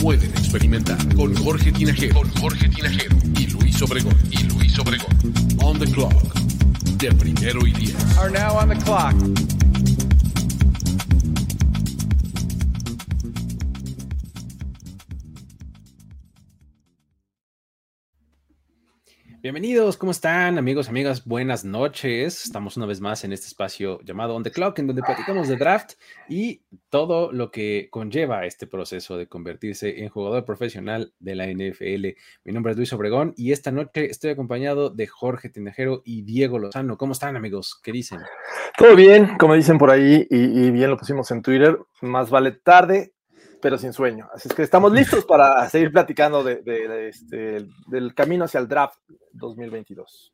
pueden experimentar. Con Jorge Tinajero, con Jorge Tinajero y Luis Obregón, y Luis Obregón. On the clock, de primero y diez. Are now on the clock. Bienvenidos, ¿cómo están amigos, amigas? Buenas noches. Estamos una vez más en este espacio llamado On the Clock, en donde platicamos de draft y todo lo que conlleva este proceso de convertirse en jugador profesional de la NFL. Mi nombre es Luis Obregón y esta noche estoy acompañado de Jorge Tinajero y Diego Lozano. ¿Cómo están amigos? ¿Qué dicen? Todo bien, como dicen por ahí, y, y bien lo pusimos en Twitter, más vale tarde, pero sin sueño. Así es que estamos listos para seguir platicando de, de- de este, del camino hacia el draft 2022.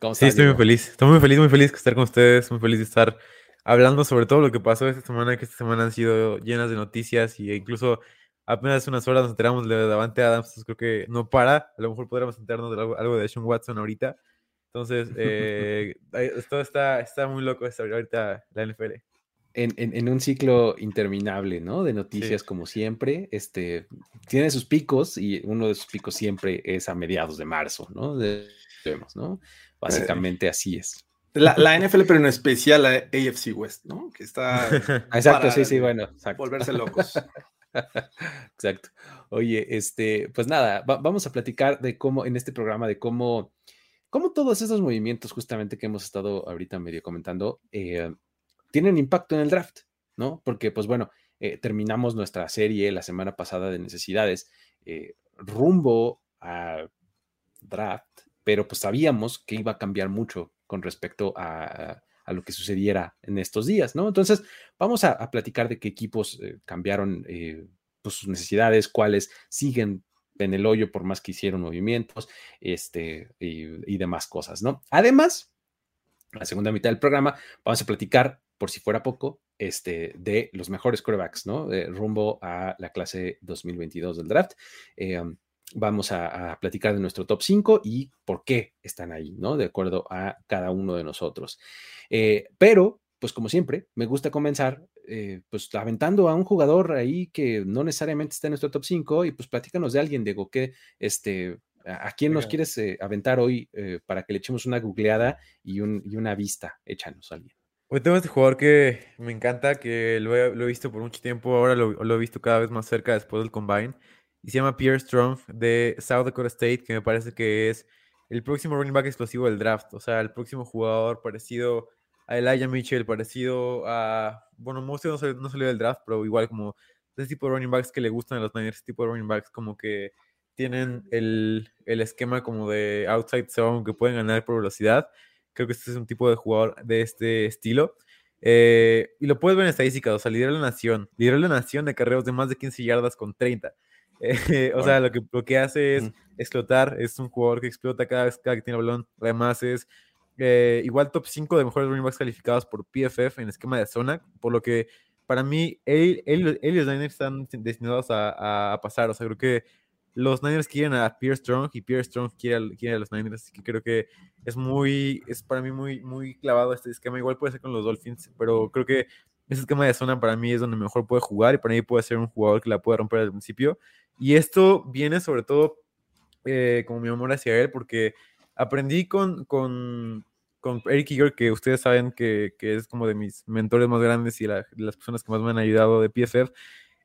¿Cómo Sí, estoy muy feliz. Estoy muy feliz, muy feliz de estar con ustedes. Muy feliz de estar hablando sobre todo lo que pasó esta semana, que esta semana han sido llenas de noticias y incluso apenas unas horas nos enteramos de Davante Adams. Entonces creo que no para. A lo mejor podríamos enterarnos de algo, algo de Sean Watson ahorita. Entonces, eh, todo está, está muy loco esta- ahorita la NFL. En, en- en un ciclo interminable, ¿no? De noticias como siempre. Este, tiene sus picos y uno de sus picos siempre es a mediados de marzo, ¿no? De- vemos, ¿no? Básicamente así es. La, la NFL, pero en especial la AFC West, ¿no? Que está Exacto, sí, sí, bueno, exacto. volverse locos. Exacto. Oye, este, pues nada, va- vamos a platicar de cómo, en este programa, de cómo, cómo todos esos movimientos justamente que hemos estado ahorita medio comentando, eh, tienen impacto en el draft, ¿no? Porque, pues bueno, eh, terminamos nuestra serie la semana pasada de necesidades eh, rumbo a draft, pero pues sabíamos que iba a cambiar mucho con respecto a, a lo que sucediera en estos días, ¿no? Entonces, vamos a, platicar de qué equipos eh, cambiaron pues, sus necesidades, cuáles siguen en el hoyo por más que hicieron movimientos, este, y, y demás cosas, ¿no? Además, la segunda mitad del programa vamos a platicar, por si fuera poco, este, de los mejores quarterbacks, ¿no? Eh, rumbo a la clase 2022 del draft. Eh, vamos a, a platicar de nuestro top 5 y por qué están ahí, ¿no? De acuerdo a cada uno de nosotros. Eh, pero, pues como siempre, me gusta comenzar eh, pues aventando a un jugador ahí que no necesariamente está en nuestro top 5 y pues platícanos de alguien, Diego, que este, a, quién nos quieres eh, aventar hoy eh, para que le echemos una googleada y, un, y una vista, échanos a alguien. Hoy tengo este jugador que me encanta, que lo he, visto por mucho tiempo, ahora lo, he visto cada vez más cerca después del Combine, y se llama Pierre Strong de South Dakota State, que me parece que es el próximo running back explosivo del draft, o sea, el próximo jugador parecido a Elijah Mitchell, parecido a, bueno, Mostly no, salió- no salió del draft, pero igual como ese tipo de running backs que le gustan a los Niners, ese tipo de running backs como que tienen el, el esquema como de outside zone, que pueden ganar por velocidad. Creo que este es un tipo de jugador de este estilo. Eh, y lo puedes ver en estadísticas, o sea, lidera la nación. Lidera la nación de carreos de más de 15 yardas con 30. Eh, o sea, lo que, lo que hace es explotar. Es un jugador que explota cada vez cada que tiene el balón. Además, es eh, igual top 5 de mejores running backs calificados por PFF en esquema de zona. Por lo que para mí, él, él- él y los Niners están destinados a, a pasar. O sea, creo que los Niners quieren a Pierre Strong y Pierre Strong quiere, al- quiere a los Niners. Así que creo que es muy, es para mí muy, muy clavado este esquema. Igual puede ser con los Dolphins, pero creo que ese esquema de zona para mí es donde mejor puede jugar y para mí puede ser un jugador que la puede romper al principio. Y esto viene sobre todo eh, como mi amor hacia él, porque aprendí con, con, con Eric Eager, que ustedes saben que, que es como de mis mentores más grandes y la- las personas que más me han ayudado de PFF.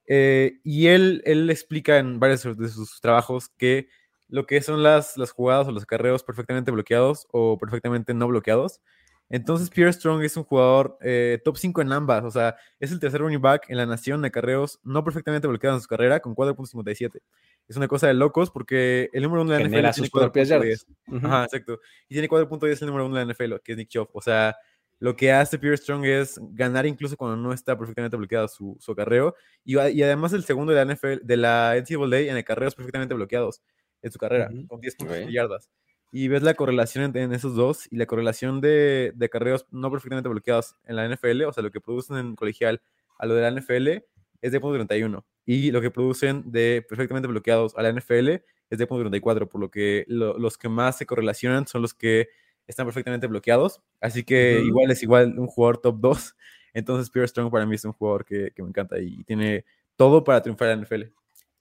Eh, y él, él explica en varios de sus trabajos que lo que son las, las jugadas o los acarreos perfectamente bloqueados o perfectamente no bloqueados. Entonces, Pierre Strong es un jugador eh, top 5 en ambas. O sea, es el tercer running back en la nación de acarreos no perfectamente bloqueados en su carrera con 4.57. Es una cosa de locos porque el número uno de la NFL tiene sus propias 4.10. yardas. Ujú. Ajá, exacto. Y tiene 4.10 el número uno de la NFL, que es Nick Chubb. O sea, lo que hace Pierre Strong es ganar incluso cuando no está perfectamente bloqueado su, su acarreo. Y, y, además el segundo de la NFL, de la NCAA en acarreos perfectamente bloqueados en su carrera, Ujú, con 10 puntos ok. de yardas. Y ves la correlación en, en esos dos y la correlación de, de acarreos no perfectamente bloqueados en la NFL, o sea, lo que producen en colegial a lo de la NFL es de punto 31. Y lo que producen de perfectamente bloqueados a la NFL es de punto 34, por lo que lo- los que más se correlacionan son los que están perfectamente bloqueados. Así que igual es igual un jugador top 2. Entonces Pierre Strong para mí es un jugador que, que me encanta y tiene todo para triunfar en la NFL.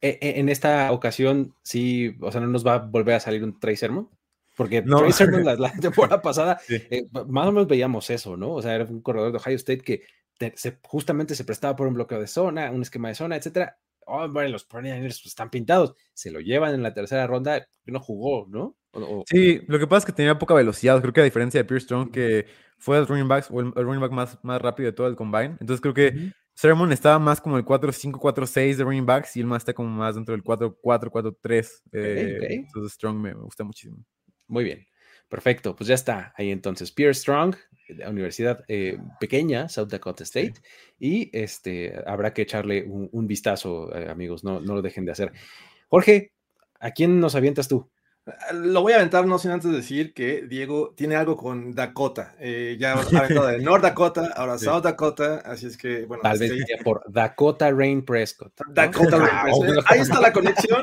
E- e- En esta ocasión, sí, o sea, no nos va a volver a salir un Trey Sermon. Porque No. Trey Sermon la, la temporada pasada, Sí. eh, más o menos veíamos eso, ¿no? O sea, era un corredor de Ohio State que te- se- justamente se prestaba por un bloqueo de zona, un esquema de zona, etcétera. Oh, bueno, los 49ers están pintados, se lo llevan en la tercera ronda, no jugó, ¿no? O- Sí, lo que pasa es que tenía poca velocidad. Creo que a diferencia de Pierre Strong, que fue el running back, o el, el running back más, más rápido de todo el combine. Entonces creo que Ujú. Sermon estaba más como el 4-5, 4-6 de running backs y el más está como más dentro del 4-4, 4-3. eh, ok. Entonces Strong me, me gusta muchísimo. Muy bien. Perfecto, pues ya está ahí entonces. Pierre Strong, la universidad eh, pequeña, South Dakota State, y este habrá que echarle un, un vistazo, eh, amigos, no, no lo dejen de hacer. Jorge, ¿a quién nos avientas tú? Lo voy a aventar no sin antes decir que Diego tiene algo con Dakota. Eh, ya ha aventado de North Dakota, ahora Sí. South Dakota, así es que, bueno, Tal vez sea por Dakota Rain Prescott. ¿no? Dakota Rain Ah, Prescott. Ahí está la conexión.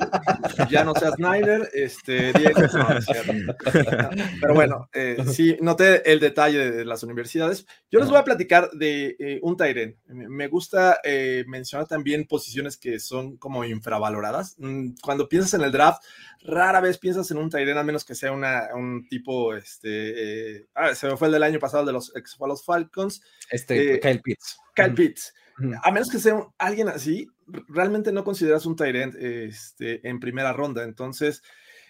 Ya no seas Snyder, este, Diego. no, es. Pero bueno, eh, sí, noté el detalle de las universidades. Yo les voy a platicar de eh, un Tyren. Me me gusta eh, mencionar también posiciones que son como infravaloradas. Mm, Cuando piensas en el draft, rara vez piensas en un Tyren, a menos que sea una, un tipo, este, eh, ah, se me fue el del año pasado de los, ex- fue a los Falcons, Este, eh, Kyle Pitts. Kyle Pitts a menos que sea un- alguien así, realmente no consideras un Tyrant este, en primera ronda. Entonces,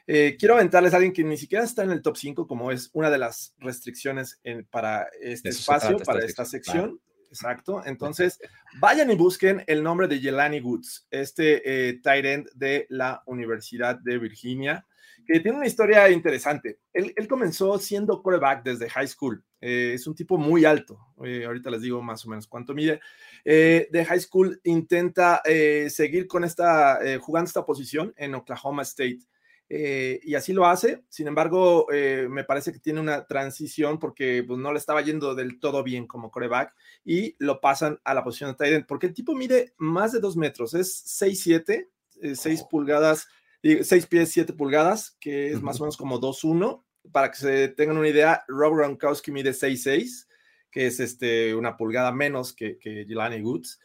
eh, quiero aventarles a alguien que ni siquiera está en el top 5, como es una de las restricciones en- para este espacio, trata para esta sección. Exacto. Entonces, vayan y busquen el nombre de Jelani Woods, este eh, tight end de la Universidad de Virginia, que tiene una historia interesante. Él, él comenzó siendo quarterback desde high school. Eh, es un tipo muy alto. Eh, ahorita les digo más o menos cuánto mide. Eh, de high school intenta eh, seguir con esta, eh, jugando esta posición en Oklahoma State. Eh, y así lo hace. Sin embargo, me parece que tiene una transición porque pues, no le estaba yendo del todo bien como coreback y lo pasan a la posición de tight end, porque el tipo mide más de dos metros, es 6'7, 6 pulgadas, 6 pies 7 pulgadas, que es más o menos como 2'1. Para que se tengan una idea, Rob Gronkowski mide 6'6, que es este, una pulgada menos que, que Jelani Woods.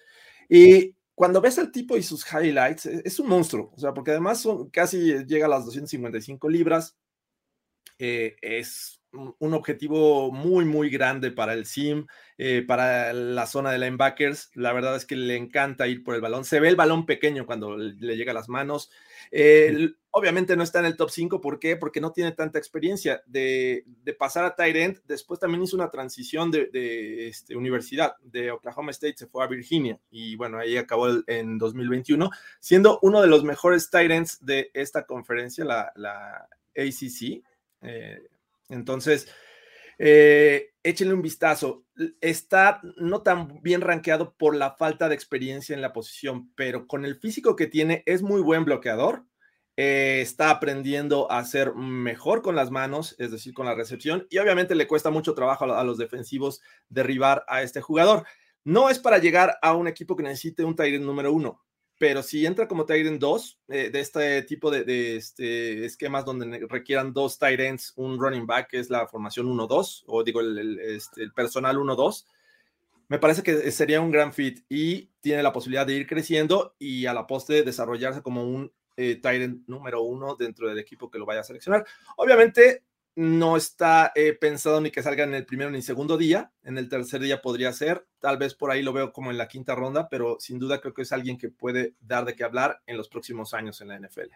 Y cuando ves al tipo y sus highlights, es, es un monstruo, o sea, porque además son, casi llega a las 255 libras. Eh, es un, objetivo muy, muy grande para el sim, eh, para la zona de linebackers. La verdad es que le encanta ir por el balón. Se ve el balón pequeño cuando le, le llega a las manos. Eh, obviamente no está en el top 5, ¿por qué? Porque no tiene tanta experiencia de, de pasar a tight end. Después también hizo una transición de, de este, universidad, de Oklahoma State se fue a Virginia y bueno, ahí acabó el, en 2021, siendo uno de los mejores tight ends de esta conferencia, la, la ACC. Eh, entonces, eh, échenle un vistazo. Está no tan bien rankeado por la falta de experiencia en la posición, pero con el físico que tiene es muy buen bloqueador. Eh, está aprendiendo a ser mejor con las manos, es decir, con la recepción, y obviamente le cuesta mucho trabajo a, los defensivos derribar a este jugador. No es para llegar a un equipo que necesite un Tyrant número uno, pero si entra como Tyrant 2, eh, de este tipo de, este, esquemas donde requieran dos Tyrants, un running back, que es la formación 1-2, o digo, el, el, este, personal 1-2, me parece que sería un gran fit y tiene la posibilidad de ir creciendo y a la poste desarrollarse como un eh, Tyrant número uno dentro del equipo que lo vaya a seleccionar. Obviamente, no está eh, pensado ni que salga en el primero ni segundo día, en el tercer día podría ser, tal vez por ahí lo veo como en la quinta ronda, pero sin duda creo que es alguien que puede dar de qué hablar en los próximos años en la NFL.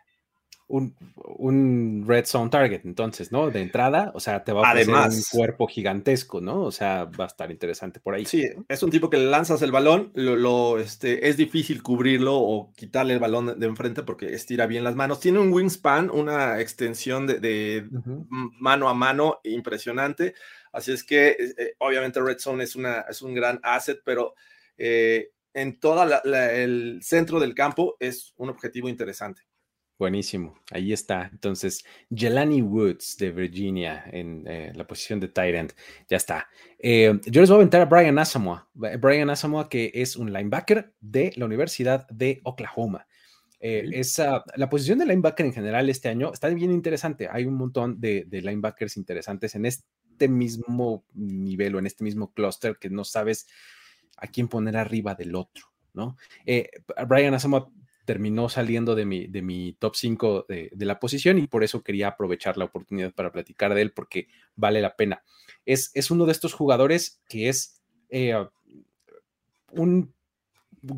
Un, un red zone target, entonces, ¿no? De entrada, o sea, te va a ofrecer un cuerpo gigantesco, ¿no? O sea, va a estar interesante por ahí. Sí, es un tipo que le lanzas el balón, lo, lo, este, es difícil cubrirlo o quitarle el balón de, enfrente porque estira bien las manos. Tiene un wingspan, una extensión de, de mano a mano impresionante. Así es que, eh, obviamente, Red Zone es, una, es un gran asset, pero eh, en todo el centro del campo es un objetivo interesante. Buenísimo, ahí está. Entonces, Jelani Woods de Virginia en eh, la posición de end. Ya está. Eh, yo les voy a aventar a Brian Asamoah. Brian Asamoah, que es un linebacker de la Universidad de Oklahoma. Eh, esa, la posición de linebacker en general este año está bien interesante. Hay un montón de, de linebackers interesantes en este mismo nivel o en este mismo clúster que no sabes a quién poner arriba del otro, ¿no? Eh, Brian Asamoah terminó saliendo de mi, de mi top 5 de, de, la posición y por eso quería aprovechar la oportunidad para platicar de él porque vale la pena. Es, es uno de estos jugadores que es eh, un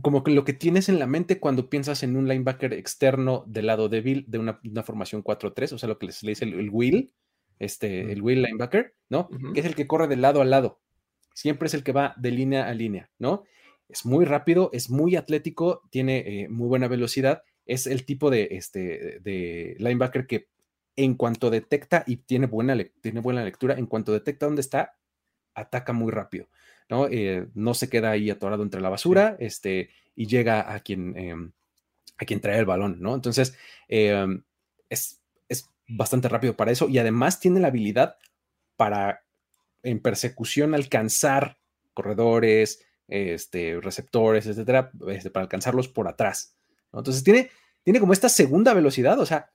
como que lo que tienes en la mente cuando piensas en un linebacker externo del lado débil de una, una formación 4-3, o sea, lo que se le dice el, el wheel, este, el wheel linebacker, ¿no? Uh -huh. Que es el que corre de lado a lado. Siempre es el que va de línea a línea, ¿no? Es muy rápido, es muy atlético, tiene eh, muy buena velocidad. Es el tipo de, este, de linebacker que en cuanto detecta y tiene buena, tiene buena lectura, en cuanto detecta dónde está, ataca muy rápido. ¿no? Eh, no se queda ahí atorado entre la basura este, y llega a quien, eh, a quien trae el balón, ¿no? Entonces, eh, es, es bastante rápido para eso y además tiene la habilidad para en persecución alcanzar corredores, este, receptores, etcétera, este, para alcanzarlos por atrás. Entonces tiene, tiene como esta segunda velocidad, o sea,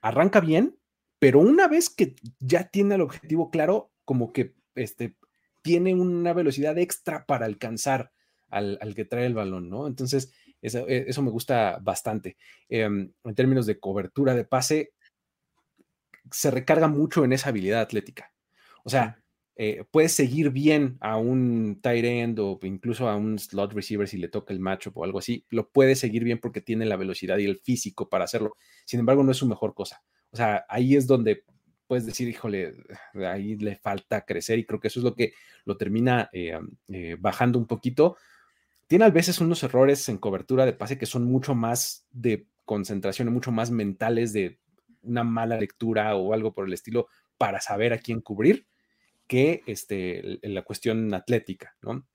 arranca bien, pero una vez que ya tiene el objetivo claro, como que este, tiene una velocidad extra para alcanzar al, al que trae el balón, ¿no? Entonces, eso, eso me gusta bastante. Eh, en términos de cobertura de pase, se recarga mucho en esa habilidad atlética. O sea, eh, puedes seguir bien a un tight end o incluso a un slot receiver si le toca el matchup o algo así, lo puedes seguir bien porque tiene la velocidad y el físico para hacerlo. Sin embargo, no es su mejor cosa. O sea, ahí es donde puedes decir, híjole, ahí le falta crecer y creo que eso es lo que lo termina eh, eh, bajando un poquito. Tiene a veces unos errores en cobertura de pase que son mucho más de concentración, mucho más mentales de una mala lectura o algo por el estilo para saber a quién cubrir que este, la cuestión atlética, ¿no?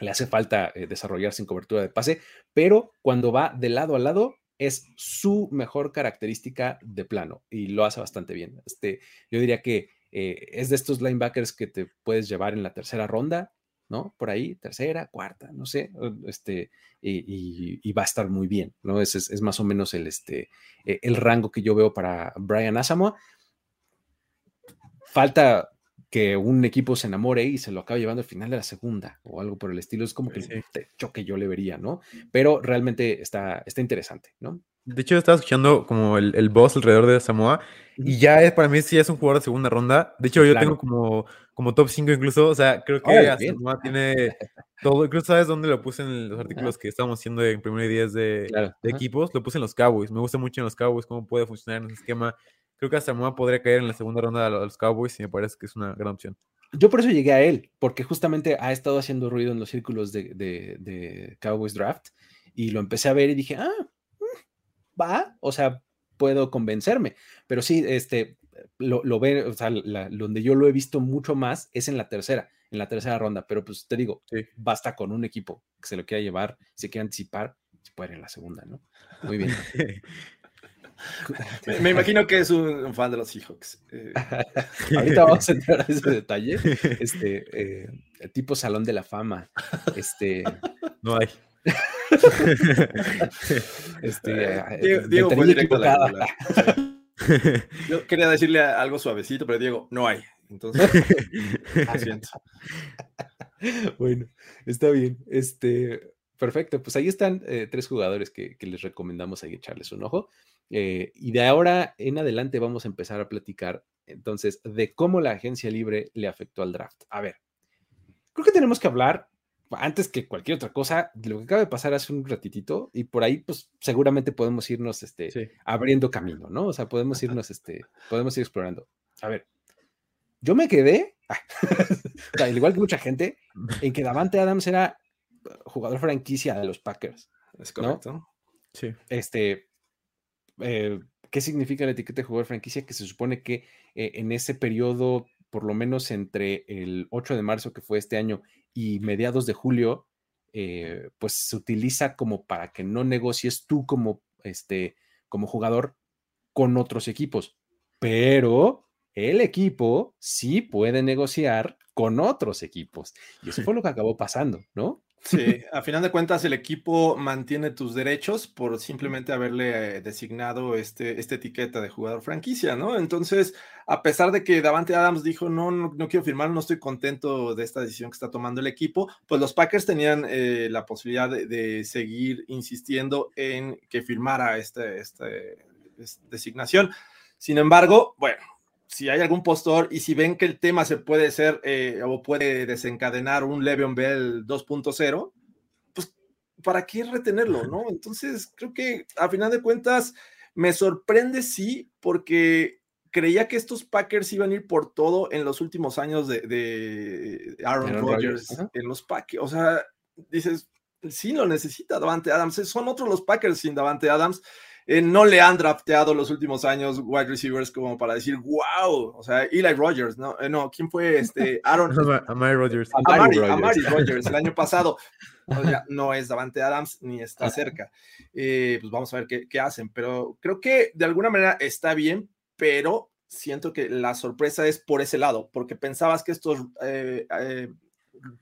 Le hace falta eh, desarrollarse en cobertura de pase, pero cuando va de lado a lado es su mejor característica de plano y lo hace bastante bien. Este, yo diría que eh, es de estos linebackers que te puedes llevar en la tercera ronda, ¿no? Por ahí, tercera, cuarta, no sé, este, y, va a estar muy bien, ¿no? Es, es, más o menos el, este, eh, el rango que yo veo para Brian Asamoah. Falta que un equipo se enamore y se lo acabe llevando al final de la segunda o algo por el estilo. Es como que sí. el techo que yo le vería, ¿no? Pero realmente está, está interesante, ¿no? De hecho, estaba escuchando como el, el boss alrededor de Samoa y ya es, para mí sí es un jugador de segunda ronda. De hecho, yo claro. tengo como, como top 5 incluso. O sea, creo que oh, Samoa tiene todo. Incluso sabes dónde lo puse en los artículos ah. que estábamos haciendo en primero y 10 de, claro. de equipos. Lo puse en los Cowboys. Me gusta mucho en los Cowboys cómo puede funcionar en ese esquema. Creo que Samoa podría caer en la segunda ronda de los Cowboys y me parece que es una gran opción. Yo por eso llegué a él, porque justamente ha estado haciendo ruido en los círculos de, de, de Cowboys Draft y lo empecé a ver y dije, ah, va, o sea, puedo convencerme. Pero sí, este, lo, lo ve, o sea, la, donde yo lo he visto mucho más es en la tercera, en la tercera ronda. Pero pues te digo, sí. basta con un equipo que se lo quiera llevar, se quiera anticipar, se puede ir en la segunda, ¿no? Muy bien. Me, me, imagino que es un, un, fan de los Seahawks. Eh. Ahorita vamos a entrar a ese detalle. Este, eh, tipo Salón de la Fama. Este. No hay. este, eh, Diego, Diego fue directo a la. Yo quería decirle algo suavecito, pero Diego, no hay. Entonces, siento. Bueno, está bien. Este, perfecto. Pues ahí están eh, tres jugadores que, que, les recomendamos ahí echarles un ojo. Eh, y de ahora en adelante vamos a empezar a platicar entonces de cómo la agencia libre le afectó al draft. A ver, creo que tenemos que hablar antes que cualquier otra cosa, lo que acaba de pasar hace un ratitito, y por ahí, pues seguramente podemos irnos este, Sí. abriendo camino, ¿no? O sea, podemos irnos, este, podemos ir explorando. A ver, yo me quedé, al igual que mucha gente, en que Davante Adams era jugador franquicia de los Packers. Es correcto. Sí. Este, eh, ¿qué significa la etiqueta de jugador franquicia? Que se supone que eh, en ese periodo, por lo menos entre el 8 de marzo, que fue este año, y mediados de julio, eh, pues se utiliza como para que no negocies tú como, este, como jugador con otros equipos. Pero el equipo sí puede negociar con otros equipos. Y eso fue lo que acabó pasando, ¿no? Sí, a final de cuentas el equipo mantiene tus derechos por simplemente haberle eh, designado este, esta etiqueta de jugador franquicia, ¿no? Entonces, a pesar de que Davante Adams dijo, no, no, no quiero firmar, no estoy contento de esta decisión que está tomando el equipo, pues los Packers tenían eh, la posibilidad de, de, seguir insistiendo en que firmara este, este, esta designación. Sin embargo, bueno, si hay algún postor y si ven que el tema se puede ser eh, o puede desencadenar un Le'Veon Bell 2.0, pues ¿para qué retenerlo? ¿no? Entonces creo que a final de cuentas me sorprende sí porque creía que estos Packers iban a ir por todo en los últimos años de, de Aaron, Aaron Rodgers en los Packers. O sea, dices, sí lo necesita Davante Adams, son otros los Packers sin Davante Adams. Eh, no le han drafteado los últimos años wide receivers como para decir, wow, o sea, Eli Rogers, ¿no? Eh, no, ¿quién fue este? Aaron. Amari Rogers. Amari, Amari Rogers el año pasado. O sea, no es Davante Adams ni está cerca. Eh, pues vamos a ver qué, qué, hacen, pero creo que de alguna manera está bien, pero siento que la sorpresa es por ese lado, porque pensabas que estos eh, eh,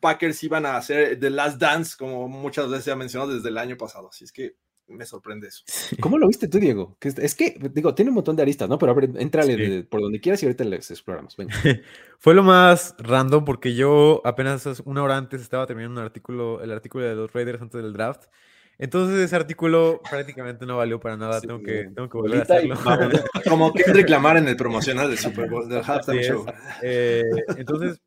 Packers iban a hacer The Last Dance, como muchas veces se ha mencionado desde el año pasado, así es que me sorprende eso. ¿Cómo lo viste tú, Diego? Que es, es, que, digo, tiene un montón de aristas, ¿no? Pero a ver, entrale sí. de, por donde quieras y ahorita les exploramos. Venga. Fue lo más random porque yo apenas una hora antes estaba terminando un artículo, el artículo de los Raiders antes del draft. Entonces ese artículo prácticamente no valió para nada. Sí, tengo, que, tengo que volver a hacerlo. Como que reclamar en el promocional del Super Bowl, del halftime show. Eh, entonces,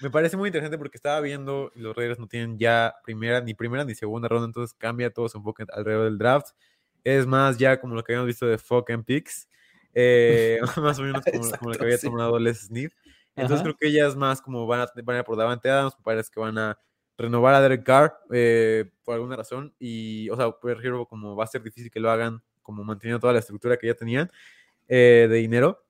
me parece muy interesante porque estaba viendo los Raiders no tienen ya primera, ni primera ni segunda ronda, entonces cambia todo su enfoque alrededor del draft. Es más ya como lo que habíamos visto de Fuck and Picks, eh, más o menos como, Exacto, como, lo que había tomado Les Snead. Entonces Ajá. creo que ya es más como van a, van a ir por Davante Adams, parece que van a renovar a Derek Carr eh, por alguna razón y, o sea, prefiero como va a ser difícil que lo hagan como manteniendo toda la estructura que ya tenían eh, de dinero.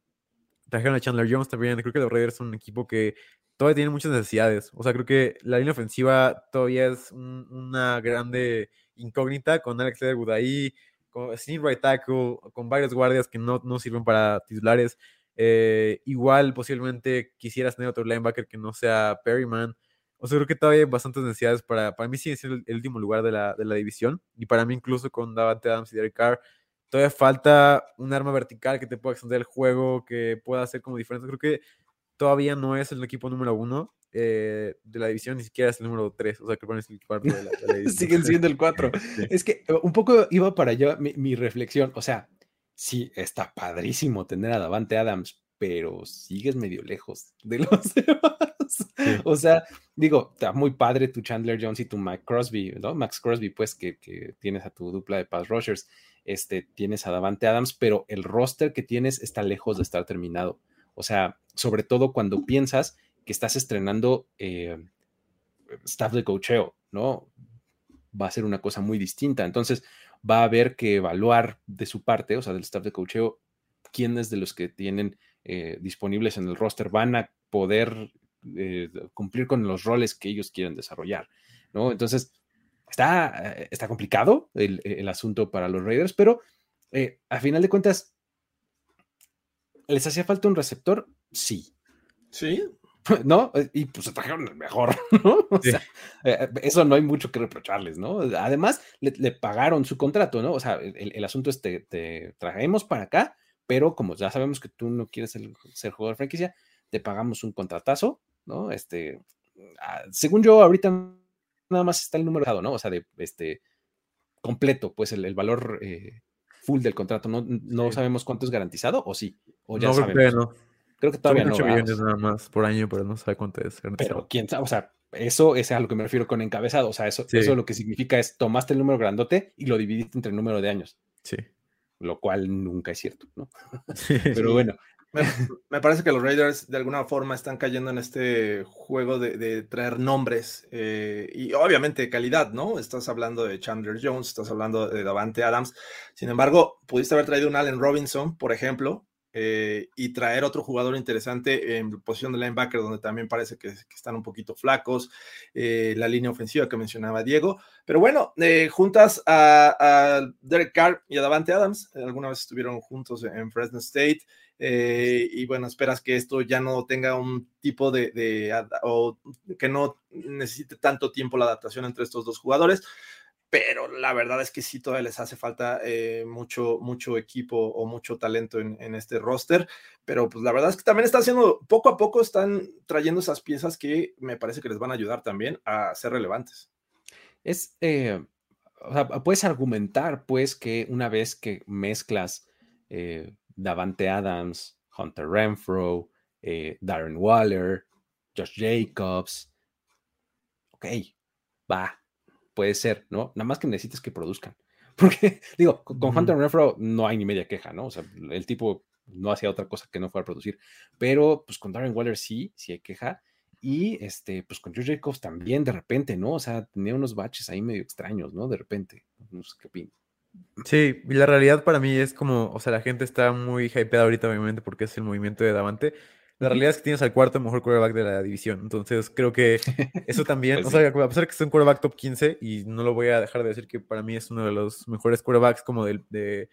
Trajeron a Chandler Jones también, creo que los Raiders son un equipo que todavía tiene muchas necesidades. O sea, creo que la línea ofensiva todavía es un, una grande incógnita con Alex Leatherwood ahí, con, sin right tackle, con varios guardias que no, no sirven para titulares. Eh, igual posiblemente quisieras tener otro linebacker que no sea Perryman. O sea, creo que todavía hay bastantes necesidades para, para mí sigue siendo el, el último lugar de la, de la, división. Y para mí incluso con Davante Adams y Derek Carr, todavía falta un arma vertical que te pueda extender el juego, que pueda hacer como diferente. Creo que todavía no es el equipo número uno eh, de la división, ni siquiera es el número tres, o sea, que es el cuarto de la, de la división. Siguen siendo el cuatro. Sí. Es que un poco iba para allá mi, mi, reflexión, o sea, sí, está padrísimo tener a Davante Adams, pero sigues medio lejos de los demás. Sí. O sea, digo, está muy padre tu Chandler Jones y tu Mike Crosby, ¿no? Max Crosby, pues, que, que tienes a tu dupla de pass rushers, este, tienes a Davante Adams, pero el roster que tienes está lejos de estar terminado. O sea, sobre todo cuando piensas que estás estrenando eh, staff de cocheo, ¿no? Va a ser una cosa muy distinta. Entonces, va a haber que evaluar de su parte, o sea, del staff de cocheo, quiénes de los que tienen eh, disponibles en el roster van a poder eh, cumplir con los roles que ellos quieren desarrollar, ¿no? Entonces, está, está complicado el, el asunto para los Raiders, pero a final de cuentas, ¿Les hacía falta un receptor? Sí. Sí. ¿No? Y pues se trajeron el mejor, ¿no? O sí. sea, eh, eso no hay mucho que reprocharles, ¿no? Además, le, le pagaron su contrato, ¿no? O sea, el, el asunto es te, te, trajemos para acá, pero como ya sabemos que tú no quieres ser, ser jugador de franquicia, te pagamos un contratazo, ¿no? Este, según yo, ahorita nada más está el número, ¿no? O sea, de este completo, pues el, el valor eh, full del contrato. No, no sí. sabemos cuánto es garantizado, o sí. O ya no, sabemos. Creo, no. creo que todavía Son 8 no. millones nada más por año, pero no sabe cuánto es. Pero quién sabe, o sea, Eso es a lo que me refiero con encabezado. O sea, eso, Sí. eso lo que significa es tomaste el número grandote y lo dividiste entre el número de años, Sí. lo cual nunca es cierto, ¿no? Pero bueno, Me, me parece que los Raiders de alguna forma están cayendo en este juego de, de traer nombres eh, y obviamente calidad, ¿no? Estás hablando de Chandler Jones, estás hablando de Davante Adams. Sin embargo, pudiste haber traído un Allen Robinson, por ejemplo, eh, y traer otro jugador interesante en posición de linebacker, donde también parece que, están un poquito flacos, eh, la línea ofensiva que mencionaba Diego. Pero bueno, eh, juntas a, Derek Carr y a Davante Adams, alguna vez estuvieron juntos en Fresno State. Y bueno, esperas que esto ya no tenga un tipo de, de o que no necesite tanto tiempo la adaptación entre estos dos jugadores, pero la verdad es que sí todavía les hace falta eh, mucho, mucho equipo o mucho talento en, este roster, pero pues la verdad es que también están haciendo, poco a poco están trayendo esas piezas que me parece que les van a ayudar también a ser relevantes. es, eh, puedes argumentar, pues, que una vez que mezclas eh, Davante Adams, Hunter Renfro, Darren Waller, Josh Jacobs, ok, va, puede ser, ¿no? Nada más que necesites que produzcan. Porque, digo, con, con Ujú. Hunter Renfro no hay ni media queja, ¿no? O sea, el tipo no hacía otra cosa que no fuera a producir. Pero, pues con Darren Waller sí, sí hay queja. Y este, pues con Josh Jacobs también de repente, ¿no? O sea, tenía unos baches ahí medio extraños, ¿no? De repente. No sé qué opinan. Sí, y la realidad para mí es como, o sea, la gente está muy hypeada ahorita, obviamente, porque es el movimiento de Davante. La realidad es que tienes al cuarto mejor quarterback de la división. Entonces, creo que eso también, Pues o sea, a pesar de que es un quarterback top 15, y no lo voy a dejar de decir que para mí es uno de los mejores quarterbacks como del, de-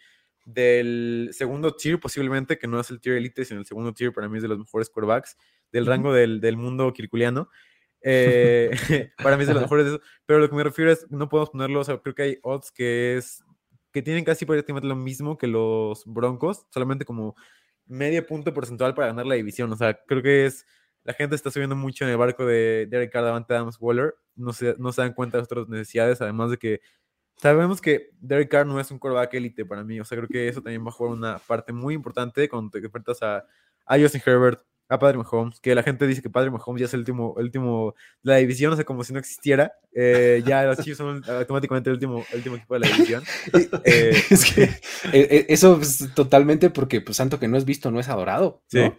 del segundo tier, posiblemente, que no es el tier elite, sino el segundo tier, para mí es de los mejores quarterbacks del rango del, del mundo kirkuliano. Eh, para mí es de los mejores de eso. Pero lo que me refiero es, no podemos ponerlo, o sea, creo que hay odds que es que tienen casi prácticamente lo mismo que los Broncos, solamente como medio punto porcentual para ganar la división. O sea, creo que es. La gente está subiendo mucho en el barco de Derek Carr, Davante Adams, Waller. No se, no se dan cuenta de otras necesidades, además de que sabemos que Derek Carr no es un quarterback élite para mí. O sea, creo que eso también va a jugar una parte muy importante cuando te enfrentas a, a Justin Herbert, a Patrick Mahomes, que la gente dice que Patrick Mahomes ya es el último, el último de la división, o sea, como si no existiera. Eh, ya los Chiefs son automáticamente el último, el último equipo de la división. Eh, es que eh, eso es totalmente porque, pues, santo que no es visto, no es adorado. ¿no?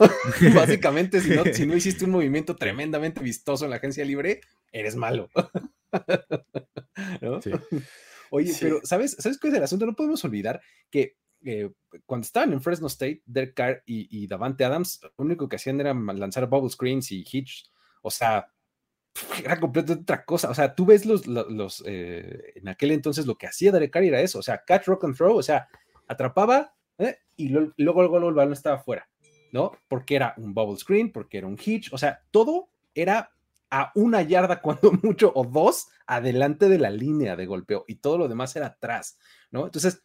Básicamente, si no, si no hiciste un movimiento tremendamente vistoso en la agencia libre, eres malo. ¿No? Sí. Oye, Sí. pero ¿sabes, ¿sabes qué es el asunto? No podemos olvidar que eh, cuando estaban en Fresno State, Derek Carr y, y Davante Adams, lo único que hacían era lanzar bubble screens y hitch. O sea, era completamente otra cosa. O sea, tú ves los, los, los, eh, en aquel entonces lo que hacía Derek Carr era eso. O sea, catch, rock and throw. O sea, atrapaba ¿eh? y lo- luego, luego, el balón estaba fuera, ¿no? Porque era un bubble screen, porque era un hitch. O sea, todo era a una yarda cuando mucho o dos adelante de la línea de golpeo y todo lo demás era atrás, ¿no? Entonces,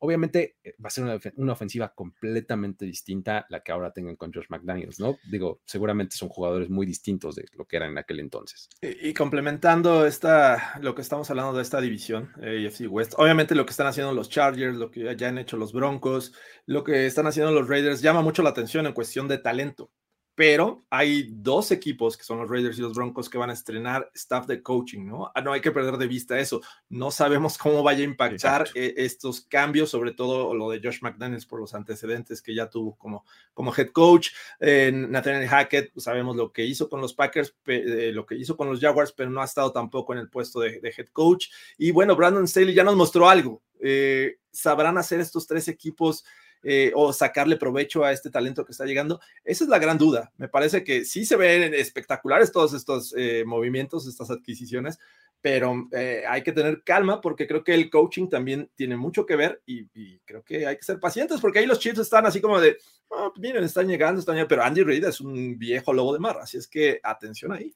obviamente eh, va a ser una, ofen- una ofensiva completamente distinta la que ahora tengan con Josh McDaniels, ¿no? Digo, seguramente son jugadores muy distintos de lo que eran en aquel entonces. Y, complementando esta, lo que estamos hablando de esta división, AFC West, obviamente lo que están haciendo los Chargers, lo que ya han hecho los Broncos, lo que están haciendo los Raiders llama mucho la atención en cuestión de talento. Pero hay dos equipos que son los Raiders y los Broncos que van a estrenar staff de coaching, ¿no? Ah, no hay que perder de vista eso. No sabemos cómo vaya a impactar Exacto. eh, estos cambios, sobre todo lo de Josh McDaniels por los antecedentes que ya tuvo como, como head coach. Eh, Nathaniel Hackett, pues, sabemos lo que hizo con los Packers, eh, lo que hizo con los Jaguars, pero no ha estado tampoco en el puesto de, de head coach. Y bueno, Brandon Staley ya nos mostró algo. Eh, ¿Sabrán hacer estos tres equipos eh, o sacarle provecho a este talento que está llegando? Esa es la gran duda. Me parece que sí se ven espectaculares todos estos eh, movimientos, estas adquisiciones, pero eh, hay que tener calma porque creo que el coaching también tiene mucho que ver y, y creo que hay que ser pacientes porque ahí los Chiefs están así como de, "Ah, miren, están llegando, están llegando, pero Andy Reid es un viejo lobo de mar, así es que atención ahí.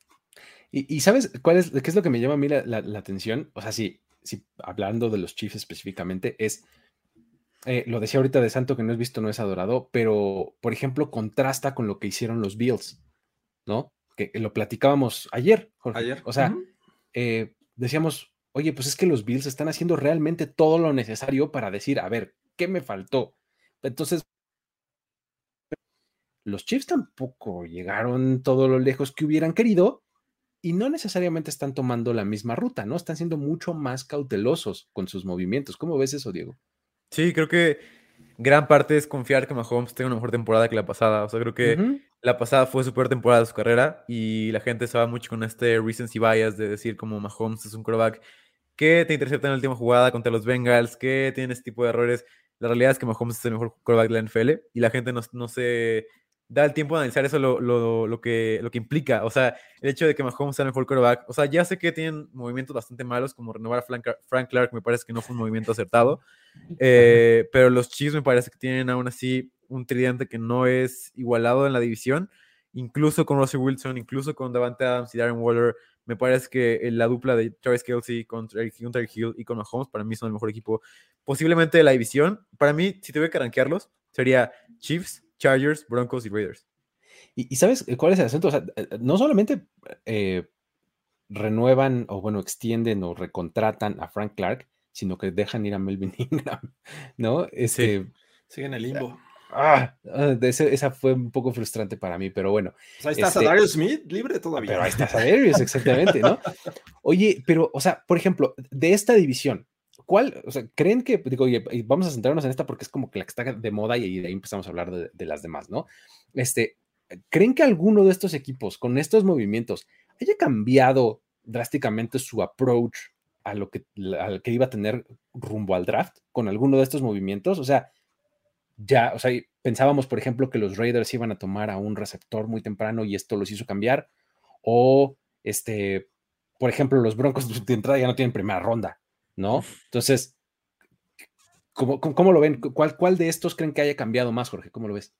Y, y ¿sabes cuál es, qué es lo que me llama a mí la, la- la atención? O sea, sí, sí, hablando de los Chiefs específicamente, es, eh, lo decía ahorita de Santo que no es visto, no es adorado, pero, por ejemplo, contrasta con lo que hicieron los Bills, ¿no? Que, lo platicábamos ayer, Jorge. Ayer. O sea, eh, decíamos, oye, pues es que los Bills están haciendo realmente todo lo necesario para decir, a ver, ¿qué me faltó? Entonces, los Chiefs tampoco llegaron todo lo lejos que hubieran querido, y no necesariamente están tomando la misma ruta, ¿no? Están siendo mucho más cautelosos con sus movimientos. ¿Cómo ves eso, Diego? Sí, creo que gran parte es confiar que Mahomes tenga una mejor temporada que la pasada. O sea, creo que la pasada fue su peor temporada de su carrera y la gente se va mucho con este recency bias de decir como Mahomes es un quarterback que te intercepta en la última jugada contra los Bengals, que tiene ese tipo de errores. La realidad es que Mahomes es el mejor quarterback de la NFL y la gente no, no se da el tiempo de analizar eso lo, lo, lo, que, lo que implica. O sea, el hecho de que Mahomes sea el mejor quarterback. O sea, ya sé que tienen movimientos bastante malos, como renovar a Frank, Frank Clark, me parece que no fue un movimiento acertado. Eh, pero los Chiefs me parece que tienen aún así un tridente que no es igualado en la división. Incluso con Russell Wilson, incluso con Davante Adams y Darren Waller. Me parece que la dupla de Travis Kelsey contra Hunter Hill y con Mahomes para mí son el mejor equipo posiblemente de la división. Para mí, si tuviera que rankearlos, sería Chiefs, Chargers, Broncos y Raiders. ¿Y, sabes cuál es el asunto? O sea, eh, no solamente eh, renuevan o, bueno, extienden o recontratan a Frank Clark, sino que dejan ir a Melvin Ingram, ¿no? Este, Sigue en el limbo. Ah, ah esa fue un poco frustrante para mí, pero bueno. Pues ahí está este, Darius Smith libre todavía. Pero ahí está Darius, exactamente, ¿no? Oye, pero, o sea, por ejemplo, de esta división, ¿Cuál, o sea, creen que, digo, y vamos a centrarnos en esta porque es como que la que está de moda y de ahí empezamos a hablar de, las demás, ¿no? Este, ¿creen que alguno de estos equipos con estos movimientos haya cambiado drásticamente su approach a lo que, al que iba a tener rumbo al draft con alguno de estos movimientos? O sea, ya, o sea, pensábamos, por ejemplo, que los Raiders iban a tomar a un receptor muy temprano y esto los hizo cambiar, o este, por ejemplo, los Broncos de entrada ya no tienen primera ronda, ¿no? Entonces, ¿cómo, cómo, lo ven? ¿Cuál, ¿Cuál de estos creen que haya cambiado más, Jorge? ¿Cómo lo ves?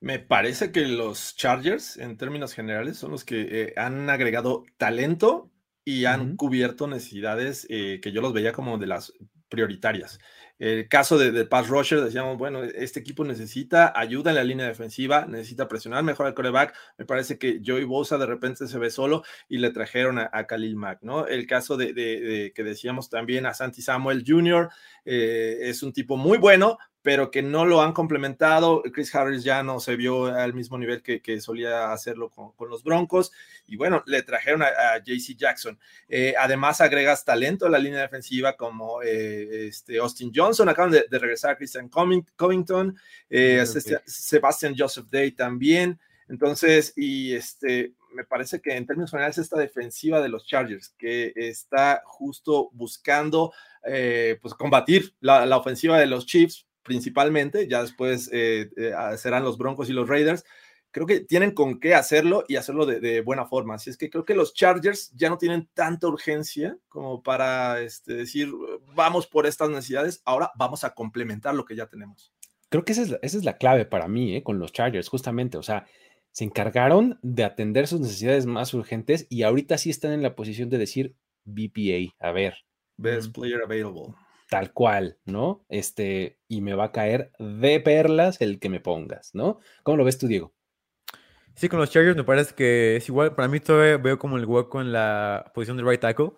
Me parece que los Chargers, en términos generales, son los que eh, han agregado talento y han cubierto necesidades eh, que yo los veía como de las prioritarias. El caso de, de, Pass Rusher, decíamos, bueno, este equipo necesita ayuda en la línea defensiva, necesita presionar mejor al coreback. Me parece que Joey Bosa de repente se ve solo y le trajeron a, Khalil Mack, ¿no? El caso de, que decíamos también a Santi Samuel Jr., eh, es un tipo muy bueno, pero que no lo han complementado. Chris Harris ya no se vio al mismo nivel que, solía hacerlo con, los Broncos. Y bueno, le trajeron a, JC Jackson. Eh, además, agregas talento a la línea defensiva como eh, este Austin Johnson. Acaban de, regresar a Christian Covington, eh, Sebastian Joseph Day también. Entonces, y este, me parece que en términos generales esta defensiva de los Chargers, que está justo buscando pues combatir la, la, ofensiva de los Chiefs, principalmente, ya después eh, eh, ah, serán los Broncos y los Raiders. Creo que tienen con qué hacerlo y hacerlo de, buena forma. Así es que creo que los Chargers ya no tienen tanta urgencia como para este, decir, vamos por estas necesidades, ahora vamos a complementar lo que ya tenemos. Creo que esa es la, esa es la clave para mí, ¿eh? con los Chargers, justamente. O sea, se encargaron de atender sus necesidades más urgentes y ahorita sí están en la posición de decir BPA, a ver. Best player available tal cual, ¿no? Este, y me va a caer de perlas el que me pongas, ¿no? ¿Cómo lo ves tú, Diego? Sí, con los Chargers me parece que es igual. Para mí todavía veo como el hueco en la posición de right tackle.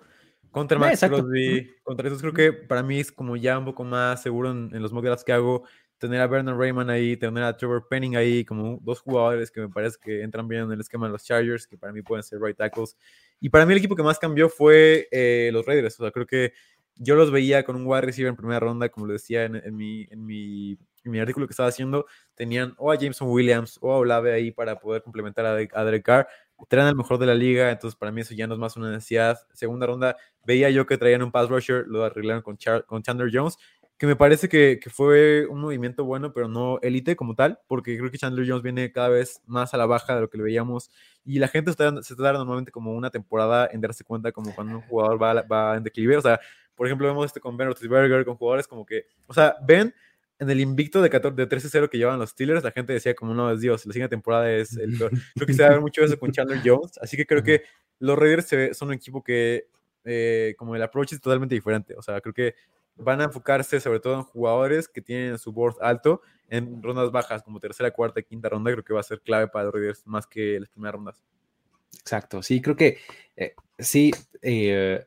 Contra ah, Max Crosby, contra esos creo que para mí es como ya un poco más seguro en, los mock que hago. Tener a Bernard Raymond ahí, tener a Trevor Penning ahí, como dos jugadores que me parece que entran bien en el esquema de los Chargers, que para mí pueden ser right tackles. Y para mí el equipo que más cambió fue eh, los Raiders. O sea, creo que yo los veía con un wide receiver en primera ronda, como lo decía en, mi, en, mi, en, mi, artículo que estaba haciendo, tenían o a Jameson Williams o a Olave ahí para poder complementar a, a Derek Carr. Traen el mejor de la liga, entonces para mí eso ya no es más una necesidad. Segunda ronda, veía yo que traían un pass rusher, lo arreglaron con, con Chandler Jones, que me parece que, que, fue un movimiento bueno, pero no élite como tal, porque creo que Chandler Jones viene cada vez más a la baja de lo que le veíamos y la gente se está normalmente como una temporada en darse cuenta como cuando un jugador va, va en declive, o sea, por ejemplo, vemos este con Ben Roethlisberger, con jugadores como que, o sea, Ben en el invicto de, 14, de 13-0 que llevan los Steelers, la gente decía como, no, es Dios, la siguiente temporada es el peor. Creo que se va a ver mucho eso con Chandler Jones, así que creo que los Raiders son un equipo que, eh, como el approach es totalmente diferente, o sea, creo que van a enfocarse sobre todo en jugadores que tienen su board alto en rondas bajas, como tercera, cuarta y quinta ronda, creo que va a ser clave para los Raiders más que las primeras rondas. Exacto, sí, creo que eh, sí, eh,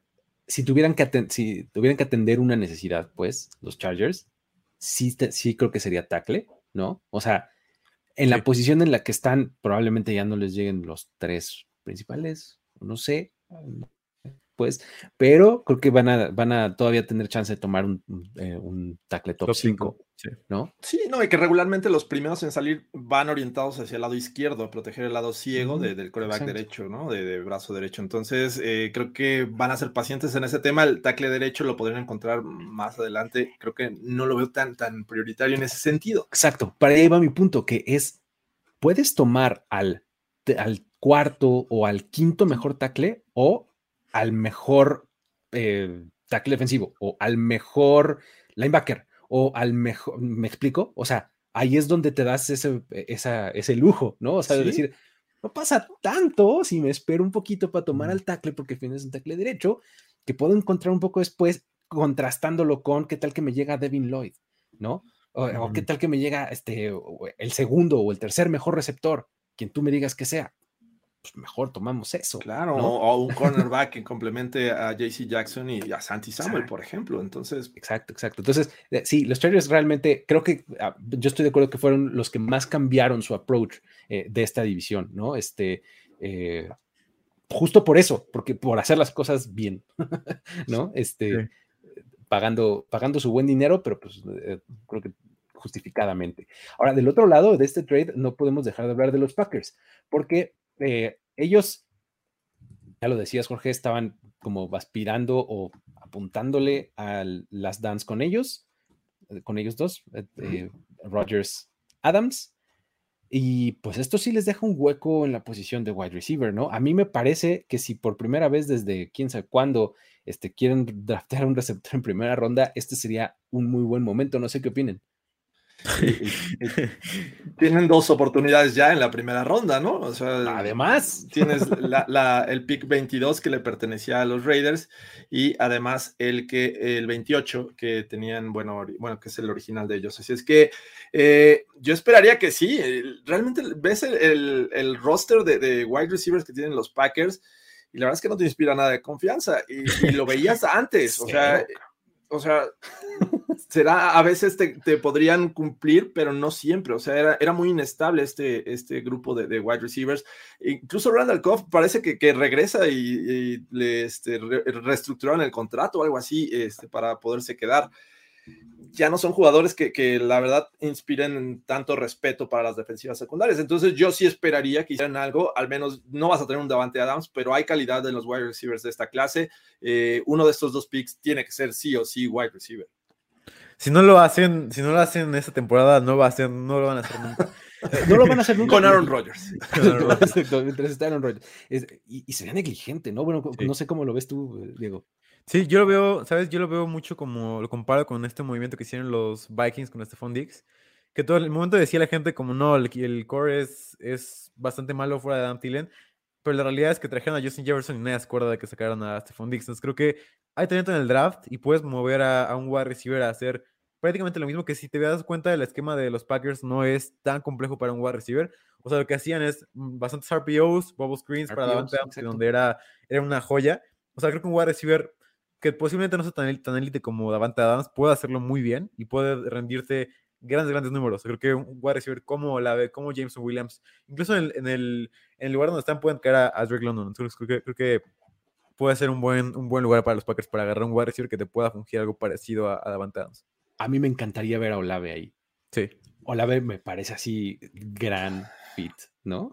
si tuvieran que, si tuvieran que atender una necesidad, pues, los Chargers, sí, sí creo que sería tackle, ¿no? O sea, en la posición en la que están, probablemente ya no les lleguen los tres principales no sé, pues, pero creo que van a, van a todavía tener chance de tomar un, eh, un tackle top, Top 5, cinco, sí. ¿no? Sí, no, y que regularmente los primeros en salir van orientados hacia el lado izquierdo, a proteger el lado ciego de- del coreback exacto. derecho, ¿no? De, de brazo derecho. Entonces, eh, creo que van a ser pacientes en ese tema. El tackle derecho lo podrían encontrar más adelante. Creo que no lo veo tan, tan prioritario en ese sentido. Exacto, para ahí va mi punto, que es, puedes tomar al, al cuarto o al quinto mejor tackle o al mejor eh, tackle defensivo o al mejor linebacker o al mejor, ¿me explico? O sea, ahí es donde te das ese, esa- ese lujo, ¿no? O sea, de decir, no pasa tanto si me espero un poquito para tomar al tackle porque al final es un tackle derecho, que puedo encontrar un poco después contrastándolo con qué tal que me llega Devin Lloyd, ¿no? O, o qué tal que me llega este, el segundo o el tercer mejor receptor, quien tú me digas que sea. Pues mejor tomamos eso. Claro, ¿no? o un cornerback que complemente a JC Jackson y a Santi Samuel, por ejemplo. Entonces, Exacto, exacto. Entonces, eh, sí, los Chargers realmente, creo que ah, yo estoy de acuerdo que fueron los que más cambiaron su approach eh, de esta división, ¿no? Este, eh, justo por eso, porque por hacer las cosas bien, ¿no? Este, pagando, pagando su buen dinero, pero pues eh, creo que justificadamente. Ahora, del otro lado de este trade, no podemos dejar de hablar de los Packers, porque eh, ellos, ya lo decías, Jorge, estaban como aspirando o apuntándole a las dance con ellos, eh, con ellos dos, eh, eh, Rogers Adams. Y pues esto sí les deja un hueco en la posición de wide receiver, ¿no? A mí me parece que si por primera vez desde quién sabe cuándo este, quieren draftear un receptor en primera ronda, este sería un muy buen momento. No sé qué opinen. tienen dos oportunidades ya en la primera ronda, ¿no? O sea, Además, tienes la- la- el pick 22 que le pertenecía a los Raiders y además el que el 28 que tenían, bueno, bueno, que es el original de ellos. Así es que eh, yo esperaría que sí. el- Realmente ves el, el- el roster de, de wide receivers que tienen los Packers y la verdad es que no te inspira nada de confianza y, y lo veías antes. O sea, o sea, será, a veces te, te podrían cumplir, pero no siempre. O sea, era, era muy inestable este, este grupo de, de wide receivers. Incluso Randall Cobb parece que, que regresa y, le este, re- reestructuraron el contrato o algo así este, para poderse quedar. Ya no son jugadores que, que la verdad inspiren tanto respeto para las defensivas secundarias. Entonces yo sí esperaría que hicieran algo, al menos no vas a tener un Davante Adams, pero hay calidad en los wide receivers de esta clase. Eh, uno de estos dos picks tiene que ser sí o sí wide receiver. Si no lo hacen, si no lo hacen esta temporada, no va a ser, no lo van a hacer nunca. no lo van a hacer nunca. Con Aaron Rodgers. Exacto, mientras está Aaron Rodgers. Es- y, y sería negligente, ¿no? Bueno, Sí. no sé cómo lo ves tú, eh, Diego. Sí, yo lo veo, ¿sabes? Yo lo veo mucho como lo comparo con este movimiento que hicieron los Vikings con Stephon Diggs. Que todo el momento decía la gente como no, el, el core es, es bastante malo fuera de Adam Thielen. Pero la realidad es que trajeron a Justin Jefferson y nadie se acuerda de que sacaron a Stephon Diggs. Entonces creo que hay talento en el draft y puedes mover a, a un wide receiver a hacer prácticamente lo mismo que si te das cuenta del esquema de los Packers no es tan complejo para un wide receiver. O sea, lo que hacían es bastantes RPOs, bubble screens para Davante donde era, era una joya. O sea, creo que un wide receiver que posiblemente no sea tan, élite como Davante Adams puede hacerlo muy bien y puede rendirte grandes, grandes números. Creo que un wide receiver como, la, como Jameson Williams, incluso en el, en el, en el lugar donde están, pueden caer a, a Drake London. Entonces, creo que, creo que puede ser un buen, un buen lugar para los Packers para agarrar un wide receiver que te pueda fungir algo parecido a, a Davante Adams. A mí me encantaría ver a Olave ahí. Sí. Olave me parece así gran fit, ¿no?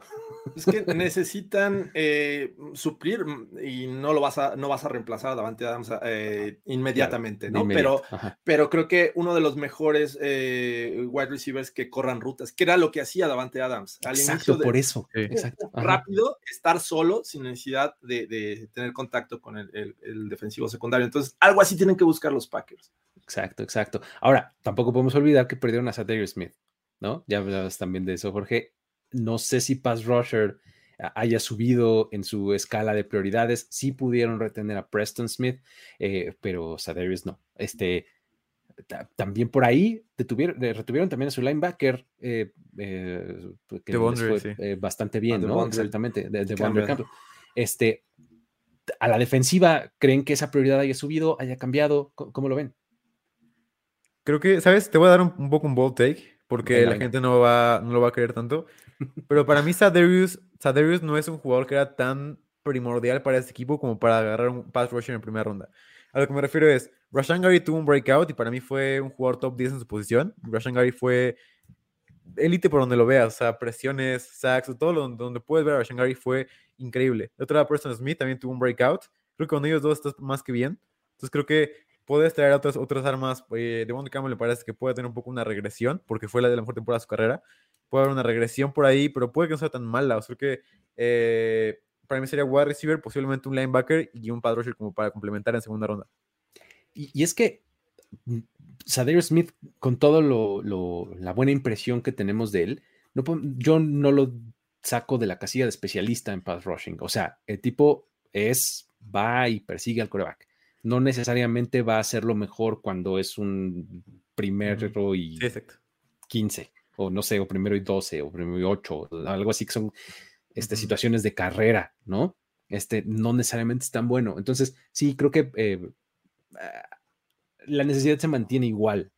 Es que necesitan eh, suplir mm, y no lo vas a, no vas a reemplazar a Davante Adams eh, inmediatamente, ¿no? inmediato, Pero, ajá. pero creo que uno de los mejores eh, wide receivers que corran rutas, que era lo que hacía Davante Adams al inicio Exacto, de- por eso. Exacto. rápido, estar solo sin necesidad de, de tener contacto con el, el- el defensivo secundario. Entonces, algo así tienen que buscar los Packers. Exacto, exacto. Ahora, tampoco podemos olvidar que perdieron a Zadarius Smith, ¿no? Ya hablabas también de eso, Jorge. No sé si Pass Rusher haya subido en su escala de prioridades. Sí pudieron retener a Preston Smith, eh, pero Zadarius no. Este, ta- también por ahí detuvieron, eh, retuvieron también a su linebacker, eh, eh, que fue, sí. bastante bien, ¿no? Devondre Exactamente, de, de Campbell. Campbell. Este, a la defensiva, ¿creen que esa prioridad haya subido, haya cambiado? ¿Cómo, cómo lo ven? Creo que, ¿sabes? Te voy a dar un, un poco un bold take, porque la gente no, va, no lo va a creer tanto. Pero para mí, Sadarius, Sadarius no es un jugador que era tan primordial para este equipo como para agarrar un pass rusher en primera ronda. A lo que me refiero es, Rashan Gary tuvo un breakout y para mí fue un jugador top 10 en su posición. Rashan Gary fue élite por donde lo veas, o sea, presiones, sacks, todo lo, donde puedes ver a Rashan Gary fue increíble. De otra Preston Smith también tuvo un breakout. Creo que con ellos dos estás más que bien. Entonces creo que puedes traer otras, otras armas. Eh, de Bond Campbell me parece que puede tener un poco una regresión, porque fue la de la mejor temporada de su carrera. Puede haber una regresión por ahí, pero puede que no sea tan mala. O sea, que eh, para mí sería wide receiver, posiblemente un linebacker y un pad rusher como para complementar en segunda ronda. Y, y es que mm, Sadir Smith, con todo lo, la buena impresión que tenemos de él, no, yo no lo saco de la casilla de especialista en pass rushing. O sea, el tipo es, va y persigue al coreback. No necesariamente va a hacerlo mejor cuando es un primero y exacto. 15, o no sé, o primero y 12, o primero y 8, algo así que son este, situaciones de carrera, ¿no? Este, no necesariamente es tan bueno. Entonces, sí, creo que eh, ah, la necesidad se mantiene igual.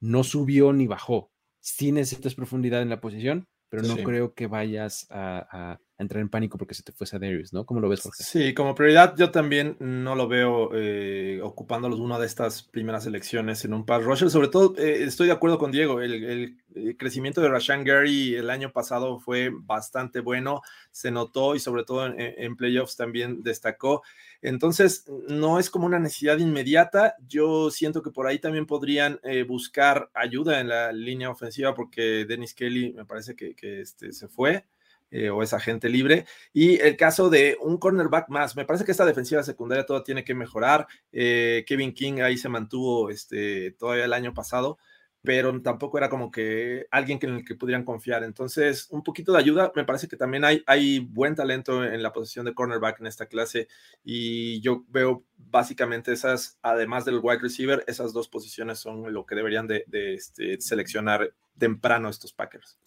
No subió ni bajó. Sí necesitas profundidad en la posición, pero no Sí. creo que vayas a, a- entrar en pánico porque se te fuese a Darius, ¿no? ¿Cómo lo ves, Jorge? Sí, como prioridad yo también no lo veo eh, ocupándolos una de estas primeras elecciones en un pass rusher. Sobre todo, eh, estoy de acuerdo con Diego, el, el- el crecimiento de Rashan Gary el año pasado fue bastante bueno, se notó y sobre todo en, en playoffs también destacó. Entonces, no es como una necesidad inmediata. Yo siento que por ahí también podrían eh, buscar ayuda en la línea ofensiva porque Dennis Kelly me parece que, que, este, se fue. Eh, o es agente libre. Y el caso de un cornerback más, me parece que esta defensiva secundaria todo tiene que mejorar. Eh, Kevin King ahí se mantuvo este, todavía el año pasado, pero tampoco era como que alguien en el que pudieran confiar. Entonces, un poquito de ayuda. Me parece que también hay, hay buen talento en la posición de cornerback en esta clase. Y yo veo básicamente esas, además del wide receiver, esas dos posiciones son lo que deberían de, de, este, seleccionar temprano estos Packers.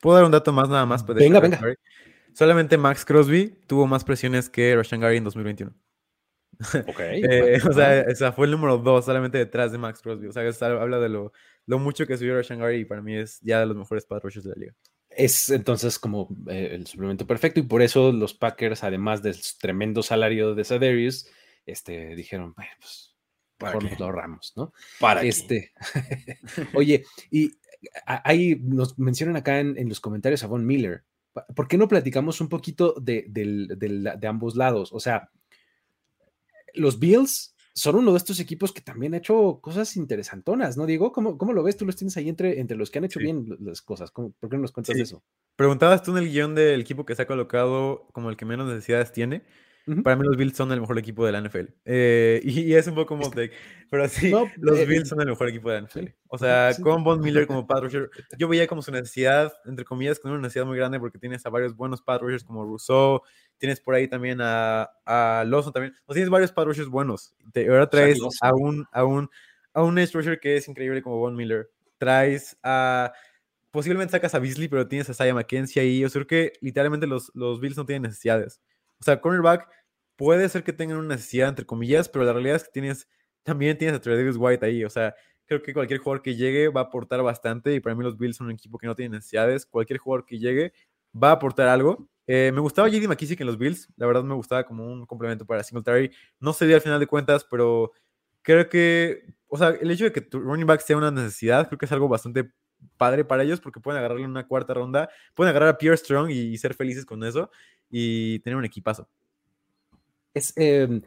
Puedo dar un dato más nada más. Venga, venga. Gary? Solamente Max Crosby tuvo más presiones que Rashan Gary en 2021. Ok. Eh, o, sea, o sea, fue el número dos solamente detrás de Max Crosby. O sea, eso habla de lo, lo mucho que subió Rashan Gary y para mí es ya de los mejores pass rushers de la liga. es entonces como eh, el suplemento perfecto y por eso los Packers, además del tremendo salario de Sadarius, este, dijeron, pues ¿Para mejor nos lo ahorramos, ¿no? Para Este, oye, y ahí nos mencionan acá en, en los comentarios a Von Miller. ¿Por qué no platicamos un poquito de, ambos lados? O sea, los Bills son uno de estos equipos que también ha hecho cosas interesantonas, ¿no, Diego? ¿Cómo, cómo lo ves? Tú los tienes ahí entre, entre los que han hecho Sí. bien las cosas. ¿Cómo- ¿Por qué no nos cuentas Sí. eso? Preguntabas tú en el guion del equipo que se ha colocado como el que menos necesidades tiene. Para mí los Bills son el mejor equipo de la NFL. Eh, y, y es un poco como de... Pero sí, No, los eh, Bills eh, son el mejor equipo de la NFL. O sea, sí. con Von Miller como pad rusher, yo veía como su necesidad, entre comillas, con una necesidad muy grande porque tienes a varios buenos pad rushers como Rousseau, tienes por ahí también a, a Lawson también. O sea, tienes varios pad rushers buenos. Te, ahora traes a un, a, un, a un edge rusher que es increíble como Von Miller. Traes a posiblemente sacas a Beasley, pero tienes a Saya McKenzie ahí. Yo creo que literalmente los, los Bills no tienen necesidades. O sea, cornerback puede ser que tengan una necesidad, entre comillas, pero la realidad es que tienes, también tienes a Tredavious White ahí. O sea, creo que cualquier jugador que llegue va a aportar bastante. Y para mí los Bills son un equipo que no tiene necesidades. Cualquier jugador que llegue va a aportar algo. Eh, me gustaba JD McKissick en los Bills. La verdad me gustaba como un complemento para Singletary. No se dio al final de cuentas, pero creo que, o sea, el hecho de que tu running back sea una necesidad, creo que es algo bastante padre para ellos porque pueden agarrarle una cuarta ronda, pueden agarrar a Pierre Strong y ser felices con eso y tener un equipazo. Es, eh,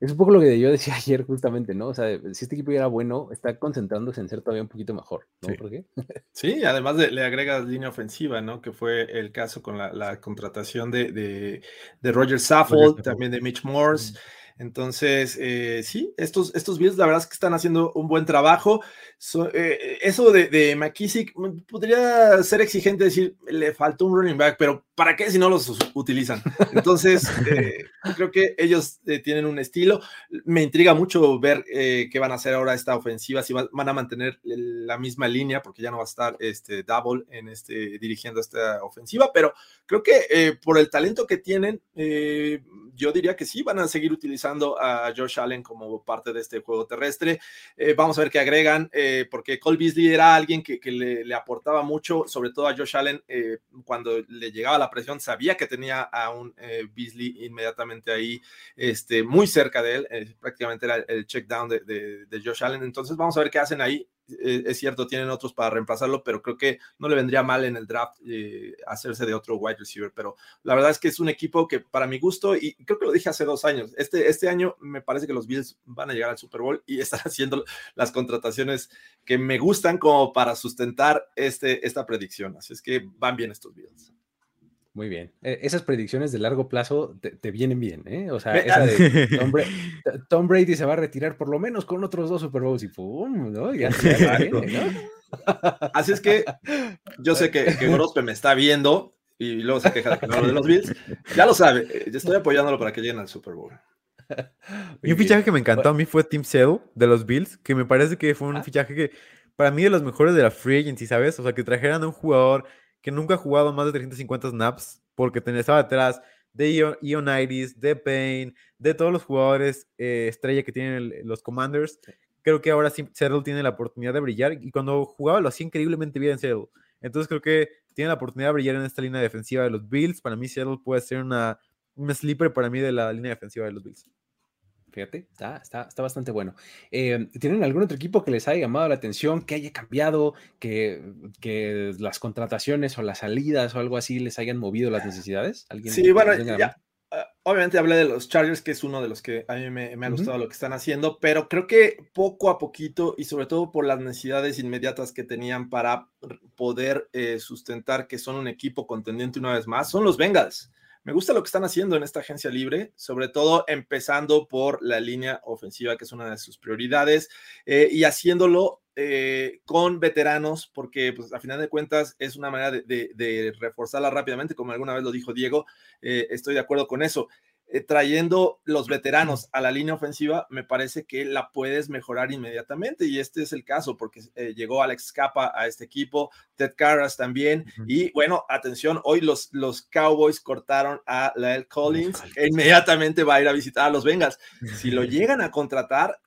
es un poco lo que yo decía ayer justamente, ¿no? O sea, si este equipo ya era bueno, está concentrándose en ser todavía un poquito mejor, ¿no? Sí. ¿Por qué? Sí, además de, le agregas línea ofensiva, ¿no? Que fue el caso con la, la contratación de, de, de Roger Saffold, Saffold. también de Mitch Morse. Entonces, eh, sí, estos, estos Bills la verdad es que están haciendo un buen trabajo. So- eh, eso de, de McKissick mm, podría ser exigente decir, le faltó un running back, pero ¿para qué si no los utilizan? Entonces, eh, creo que ellos eh, tienen un estilo. Me intriga mucho ver qué van a hacer ahora esta ofensiva, si va- van a mantener la misma línea, porque ya no va a estar este Double en este, dirigiendo esta ofensiva, pero creo que por el talento que tienen, eh, yo diría que sí, van a seguir utilizando a Josh Allen como parte de este juego terrestre. Eh, vamos a ver qué agregan, eh, porque Cole Beasley era alguien que, le, aportaba mucho, sobre todo a Josh Allen, eh, cuando le llegaba la presión, sabía que tenía a un Beasley inmediatamente ahí, este, muy cerca de él, prácticamente era el check down de, de Josh Allen. Entonces vamos a ver qué hacen ahí. Eh, es cierto, tienen otros para reemplazarlo, pero creo que no le vendría mal en el draft eh, hacerse de otro wide receiver. Pero la verdad es que es un equipo que para mi gusto, y creo que lo dije hace dos años, este, este año me parece que los Bills van a llegar al Super Bowl y están haciendo las contrataciones que me gustan como para sustentar este, esta predicción. Así es que van bien estos Bills. Muy bien. E, esas predicciones de largo plazo te, vienen bien, ¿eh? O sea, esa de Tom Brady, se va a retirar por lo menos con otros dos Super Bowls y ¡pum! ¿no? Ya, Así es que yo sé que, que Grospe me está viendo y luego se queja de que no de los Bills. Ya lo sabe, eh, estoy apoyándolo para que lleguen al Super Bowl. Y un fichaje que me encantó a mí fue Tim Sale de los Bills, que me parece que fue un ah. fichaje que para mí de los mejores de la free agency, ¿sabes? O sea, que trajeran a un jugador que nunca ha jugado más de 350 snaps porque estaba detrás de Ionides, de Payne, de todos los jugadores eh, estrella que tienen los Commanders. Creo que ahora sí Settle tiene la oportunidad de brillar y cuando jugaba lo hacía increíblemente bien Settle. Entonces creo que tiene la oportunidad de brillar en esta línea defensiva de los Bills. Para mí Settle puede ser una, un sleeper para mí de la línea defensiva de los Bills. Fíjate, está, está, bastante bueno. Eh, ¿Tienen algún otro equipo que les haya llamado la atención, que haya cambiado, que, que, las contrataciones o las salidas o algo así les hayan movido las necesidades? ¿Alguien sí, bueno, ya, ah, obviamente hablé de los Chargers, que es uno de los que a mí me, ha gustado lo que están haciendo, pero creo que poco a poquito y sobre todo por las necesidades inmediatas que tenían para poder eh, sustentar que son un equipo contendiente una vez más, son los Bengals. Me gusta lo que están haciendo en esta agencia libre, sobre todo empezando por la línea ofensiva, que es una de sus prioridades, eh, y haciéndolo eh, con veteranos, porque pues, a final de cuentas es una manera de, reforzarla rápidamente, como alguna vez lo dijo Diego, eh, estoy de acuerdo con eso. Eh, trayendo los veteranos a la línea ofensiva, me parece que la puedes mejorar inmediatamente y este es el caso porque eh, llegó Alex Capa a este equipo, Ted Carras también y bueno, atención, hoy los, los Cowboys cortaron a Lael Collins e inmediatamente va a ir a visitar a los Bengals. Si lo llegan a contratar,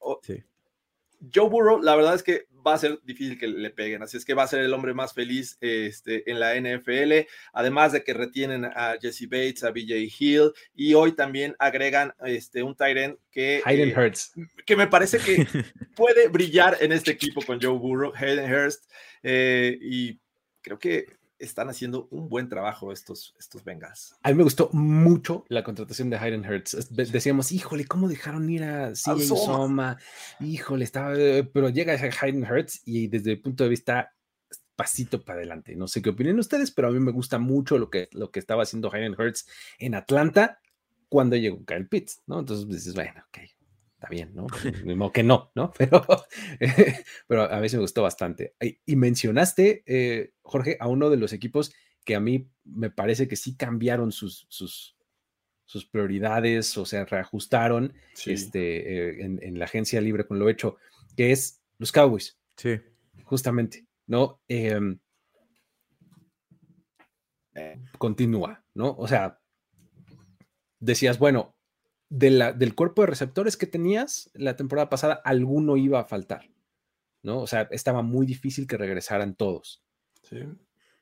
Joe Burrow, la verdad es que va a ser difícil que le peguen, así es que va a ser el hombre más feliz este, en la NFL, además de que retienen a Jesse Bates, a BJ Hill, y hoy también agregan este, un Tyrant que, Hayden eh, que me parece que puede brillar en este equipo con Joe Burrow, Hayden Hurst, eh, y creo que están haciendo un buen trabajo estos, estos Bengals. A mí me gustó mucho la contratación de Hayden Hurts. Decíamos, híjole, ¿cómo dejaron ir a CJ Soma? Híjole, estaba, eh, pero llega Hayden Hurts y desde el punto de vista pasito para adelante. No sé qué opinan ustedes, pero a mí me gusta mucho lo que, lo que estaba haciendo Hayden Hurts en Atlanta cuando llegó Kyle Pitts, ¿no? Entonces dices, bueno, ok, está bien, ¿no? Mismo que no, ¿no? Pero, pero a mí me gustó bastante. Y mencionaste, eh, Jorge, a uno de los equipos que a mí me parece que sí cambiaron sus, sus, sus prioridades o se reajustaron este, eh, en, la agencia libre con lo hecho, que es los Cowboys. Sí. Justamente, ¿no? Em, eh, continúa, ¿no? O sea, decías, bueno, del cuerpo de receptores que tenías la temporada pasada, alguno iba a faltar, ¿no? O sea, estaba muy difícil que regresaran todos. Sí.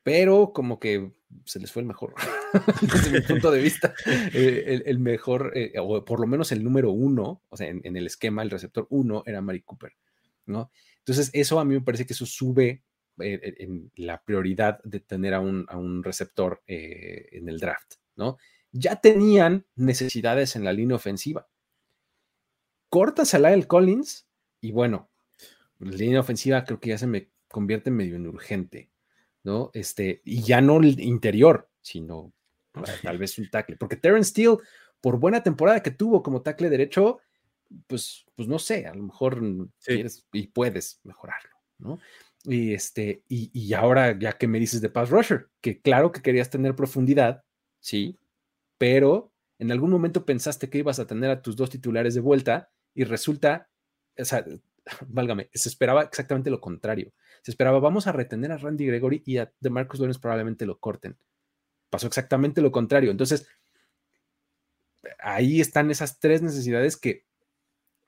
Pero como que se les fue el mejor, desde mi punto de vista, eh, el, mejor, eh, o por lo menos el número uno, o sea, en, el esquema, el receptor uno era Mari Cooper, ¿no? Entonces, eso a mí me parece que eso sube eh, en la prioridad de tener a un, a un receptor en el draft, ¿no? Ya tenían necesidades en la línea ofensiva. Cortas a Lyle Collins y bueno, la línea ofensiva creo que ya se me convierte medio en urgente, ¿no? Este, y ya no el interior, sino tal vez un tackle, porque Terrence Steele, por buena temporada que tuvo como tackle derecho, pues, pues no sé, a lo mejor quieres y puedes mejorarlo, ¿no? Y este, y, y ahora ya que me dices de pass rusher, que claro que querías tener profundidad, sí, pero en algún momento pensaste que ibas a tener a tus dos titulares de vuelta y resulta, o sea, válgame, se esperaba exactamente lo contrario. Se esperaba, vamos a retener a Randy Gregory y a DeMarcus Lawrence probablemente lo corten. Pasó exactamente lo contrario. Entonces, ahí están esas tres necesidades que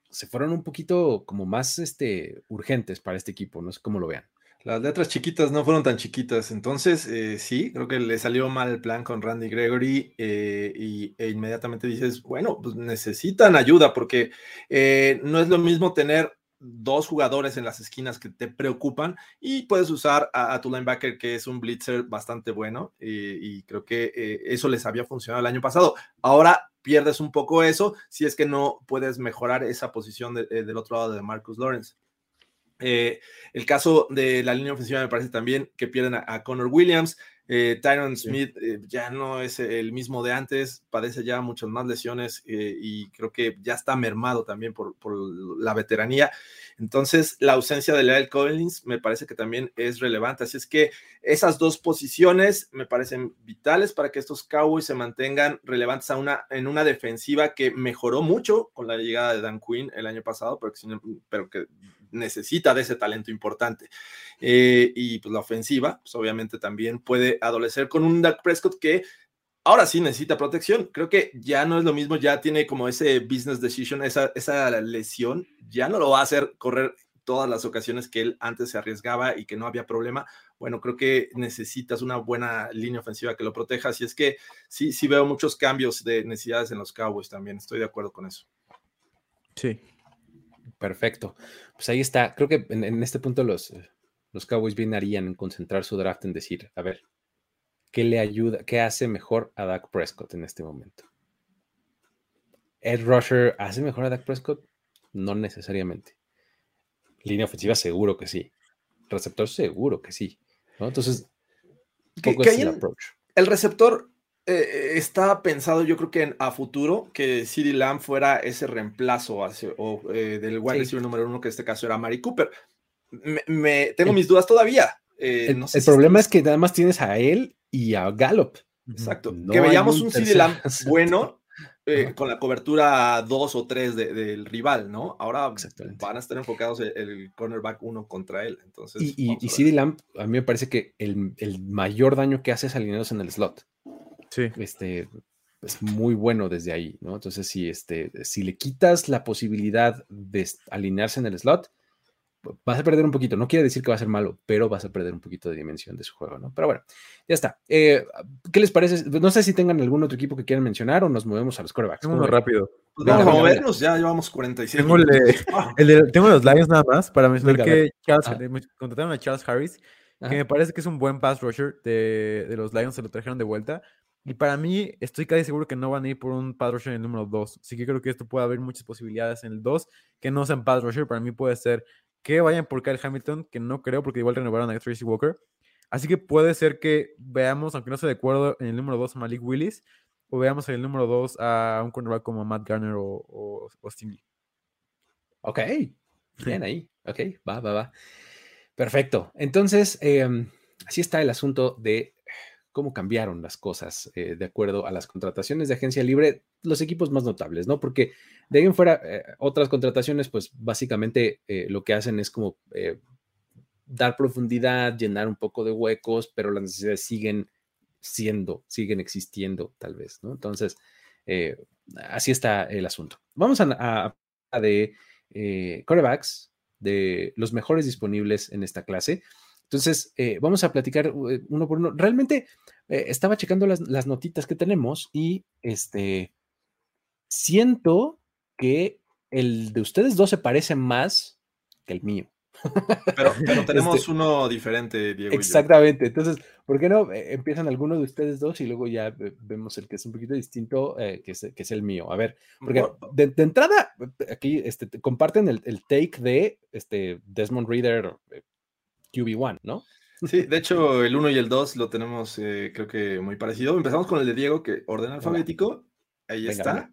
se fueron un poquito como más este, urgentes para este equipo. No sé cómo lo vean. Las letras chiquitas no fueron tan chiquitas, entonces eh, sí, creo que le salió mal el plan con Randy Gregory eh, y, e inmediatamente dices, bueno, pues necesitan ayuda porque eh, no es lo mismo tener dos jugadores en las esquinas que te preocupan y puedes usar a, tu linebacker que es un blitzer bastante bueno y creo que eso les había funcionado el año pasado. Ahora pierdes un poco eso si es que no puedes mejorar esa posición del otro lado de Marcus Lawrence. Eh, el caso de la línea ofensiva me parece también que pierden a, Connor Williams. Eh, Tyron Smith eh, ya no es el mismo de antes, padece ya muchas más lesiones y creo que ya está mermado también por, la veteranía. Entonces, la ausencia de Lyle Collins me parece que también es relevante. Así es que esas dos posiciones me parecen vitales para que estos Cowboys se mantengan relevantes a una, en una defensiva que mejoró mucho con la llegada de Dan Quinn el año pasado, pero que, pero que necesita de ese talento importante. Eh, y pues la ofensiva, pues obviamente también puede adolecer con un Dak Prescott que ahora sí necesita protección. Creo que ya no es lo mismo, ya tiene como ese business decision, esa, esa lesión, ya no lo va a hacer correr todas las ocasiones que él antes se arriesgaba y que no había problema. Bueno, creo que necesitas una buena línea ofensiva que lo proteja. Así es que sí, sí veo muchos cambios de necesidades en los Cowboys también. Estoy de acuerdo con eso. Sí, Perfecto. Pues ahí está. Creo que en, este punto los, eh, los Cowboys bien harían en concentrar su draft en decir, a ver, ¿qué le ayuda, qué hace mejor a Dak Prescott en este momento? ¿Ed Rusher hace mejor a Dak Prescott? No necesariamente. Línea ofensiva, seguro que sí. Receptor, seguro que sí. Entonces, poco es el approach. El receptor eh, está pensado, yo creo que en, a futuro, que CD Lamb fuera ese reemplazo o, eh, del wide receiver número uno, que en este caso era Mari Cooper. Me, tengo mis dudas todavía. Eh, el, problema es que nada más tienes a él y a Gallup. Exacto. que veíamos un, CD Lamb bueno con la cobertura 2 o 3 del rival, ¿no? Ahora van a estar enfocados el, cornerback uno contra él. Entonces, y, y, CD Lamb, a mí me parece que el, el mayor daño que hace es alineados en el slot. Sí. Este, es muy bueno desde ahí, ¿no? Entonces, si, este, si le quitas la posibilidad de alinearse en el slot, vas a perder un poquito. No quiere decir que va a ser malo, pero vas a perder un poquito de dimensión de su juego, ¿no? Pero bueno, ya está. Eh, ¿Qué les parece? No sé si tengan algún otro equipo que quieran mencionar o nos movemos a los corebacks. Uno rápido. Pues vamos a movernos, ya llevamos 45 tengo, tengo los Lions nada más para mencionar que contrataron a Charles Harris, que me parece que es un buen pass rusher de, de los Lions, se lo trajeron de vuelta. Y para mí, estoy casi seguro que no van a ir por un pass rusher en el número 2. Así que creo que esto puede haber muchas posibilidades en el 2 que no sean pass rusher. Para mí puede ser que vayan por Kyle Hamilton, que no creo porque igual renovaron a Tracy Walker. Así que puede ser que veamos, aunque no esté de acuerdo, en el número 2 a Malik Willis o veamos en el número 2 a un cornerback como Matt Garner o, o, Ok, bien ahí. Ok, va, va, va. Perfecto. Entonces, em, así está el asunto de cómo cambiaron las cosas eh, de acuerdo a las contrataciones de agencia libre, los equipos más notables, ¿no? Porque de ahí en fuera, eh, otras contrataciones, pues básicamente eh, lo que hacen es como dar profundidad, llenar un poco de huecos, pero las necesidades siguen siendo, siguen existiendo tal vez, ¿no? Entonces, así está el asunto. Vamos a, a de corebacks, de los mejores disponibles en esta clase. Entonces, eh, vamos a platicar eh, uno por uno. Realmente eh, estaba checando las, notitas que tenemos y este siento que el de ustedes dos se parece más que el mío. Pero, tenemos este uno diferente, Diego. Exactamente. Entonces, ¿por qué no empiezan alguno de ustedes dos y luego ya vemos el que es un poquito distinto, que, es, el mío? A ver, porque de, entrada, aquí este, comparten el, el, take de este, Desmond Reader, QB1, ¿no? Sí, de hecho, el 1 y el 2 lo tenemos, eh, creo que muy parecido. Empezamos con el de Diego, que ordena alfabético. Ahí está.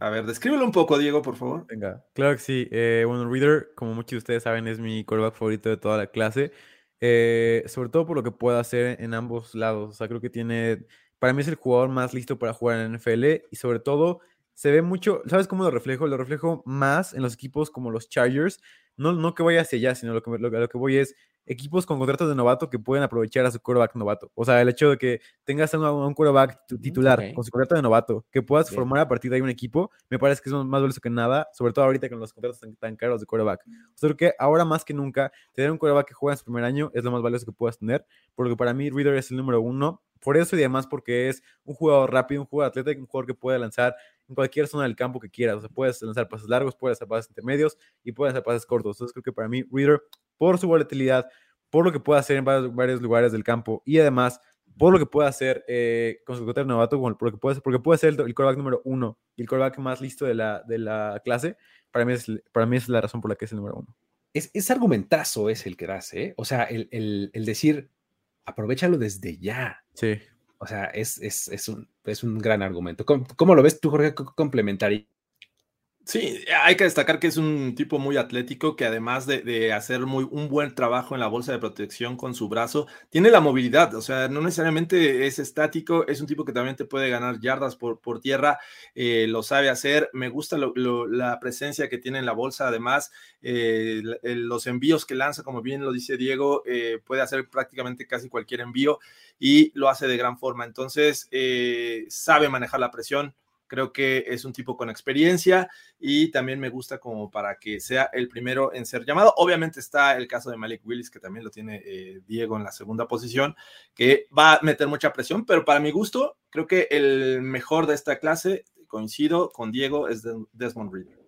A ver, descríbelo un poco, Diego, por favor. Venga, claro que sí. Eh, bueno, Reader, como muchos de ustedes saben, es mi quarterback favorito de toda la clase. Eh, sobre todo por lo que puede hacer en ambos lados. O sea, creo que tiene. Para mí es el jugador más listo para jugar en NFL y sobre todo se ve mucho. ¿Sabes cómo lo reflejo? Lo reflejo más en los equipos como los Chargers. No, no que vaya hacia allá, sino lo que, lo que voy es equipos con contratos de novato que pueden aprovechar a su quarterback novato. O sea, el hecho de que tengas a un, un quarterback titular con su contrato de novato, que puedas formar a partir de ahí un equipo, me parece que es más valioso que nada, sobre todo ahorita con los contratos tan, tan caros de quarterback. O sea, creo que ahora más que nunca, tener un quarterback que juega en su primer año es lo más valioso que puedas tener, porque para mí Reader es el número uno. Por eso y además porque es un jugador rápido, un jugador atlético, un jugador que puede lanzar en cualquier zona del campo que quieras. O sea, puedes lanzar pases largos, puedes hacer pases intermedios y puedes hacer pases cortos. Entonces creo que para mí Reader, por su volatilidad, por lo que puede hacer en varios, lugares del campo y además por lo que puede hacer eh, con su contrato novato, por lo que puede hacer, porque puede ser el, el número uno y el quarterback más listo de la, de la clase, para mí, es, para mí es la razón por la que es el número uno. Es, es argumentazo es el que das, ¿eh? O sea, el- el decir, aprovechalo desde ya. Sí. O sea, es, es, es un, es un gran argumento. ¿Cómo, cómo lo ves tú, Jorge, co- complementario? Sí, hay que destacar que es un tipo muy atlético que además de, de hacer muy, un buen trabajo en la bolsa de protección con su brazo, tiene la movilidad, o sea, no necesariamente es estático, es un tipo que también te puede ganar yardas por, por tierra, eh, lo sabe hacer, me gusta la presencia que tiene en la bolsa, además, eh, los envíos que lanza, como bien lo dice Diego, eh, puede hacer prácticamente casi cualquier envío y lo hace de gran forma, entonces eh, sabe manejar la presión. Creo que es un tipo con experiencia y también me gusta como para que sea el primero en ser llamado. Obviamente está el caso de Malik Willis, que también lo tiene eh, Diego en la segunda posición, que va a meter mucha presión, pero para mi gusto, creo que el mejor de esta clase, coincido con Diego, es Des- Desmond Reader.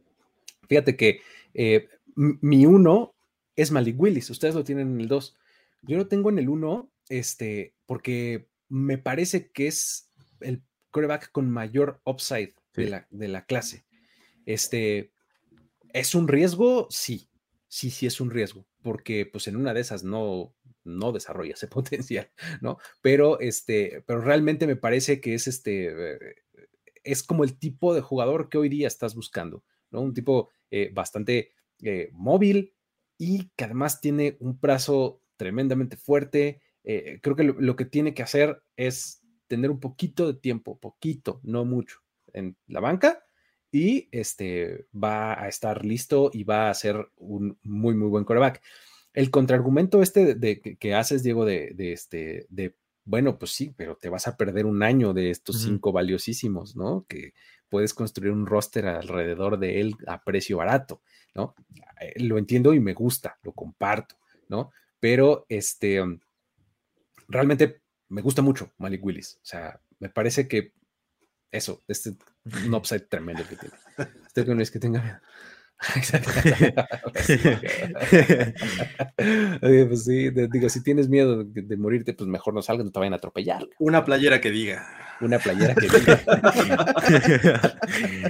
Fíjate que eh, mi uno es Malik Willis, ustedes lo tienen en el 2. Yo lo tengo en el 1 este, porque me parece que es el quarterback con mayor upside de, la, de la clase. Este, ¿Es un riesgo? Sí, sí, sí es un riesgo, porque pues en una de esas no, no desarrolla ese potencial, ¿no? Pero, este, pero realmente me parece que es este, eh, es como el tipo de jugador que hoy día estás buscando, ¿no? Un tipo eh, bastante eh, móvil y que además tiene un brazo tremendamente fuerte. Eh, creo que lo, lo que tiene que hacer es tener un poquito de tiempo, poquito, no mucho, en la banca y este va a estar listo y va a ser un muy, muy buen coreback. El contraargumento este de, de- que, haces, Diego, de, de este, de, bueno, pues sí, pero te vas a perder un año de estos cinco valiosísimos, ¿no? Que puedes construir un roster alrededor de él a precio barato, ¿no? Eh, Lo entiendo y me gusta, lo comparto, ¿no? Pero este, realmente me gusta mucho Malik Willis. O sea, me parece que eso, este un upside tremendo que tiene. Usted que no es que tenga miedo. Oye, pues sí, de- digo, si tienes miedo de, de morirte, pues mejor no salgas, no te vayan a atropellar. Una playera que diga. Una playera que diga.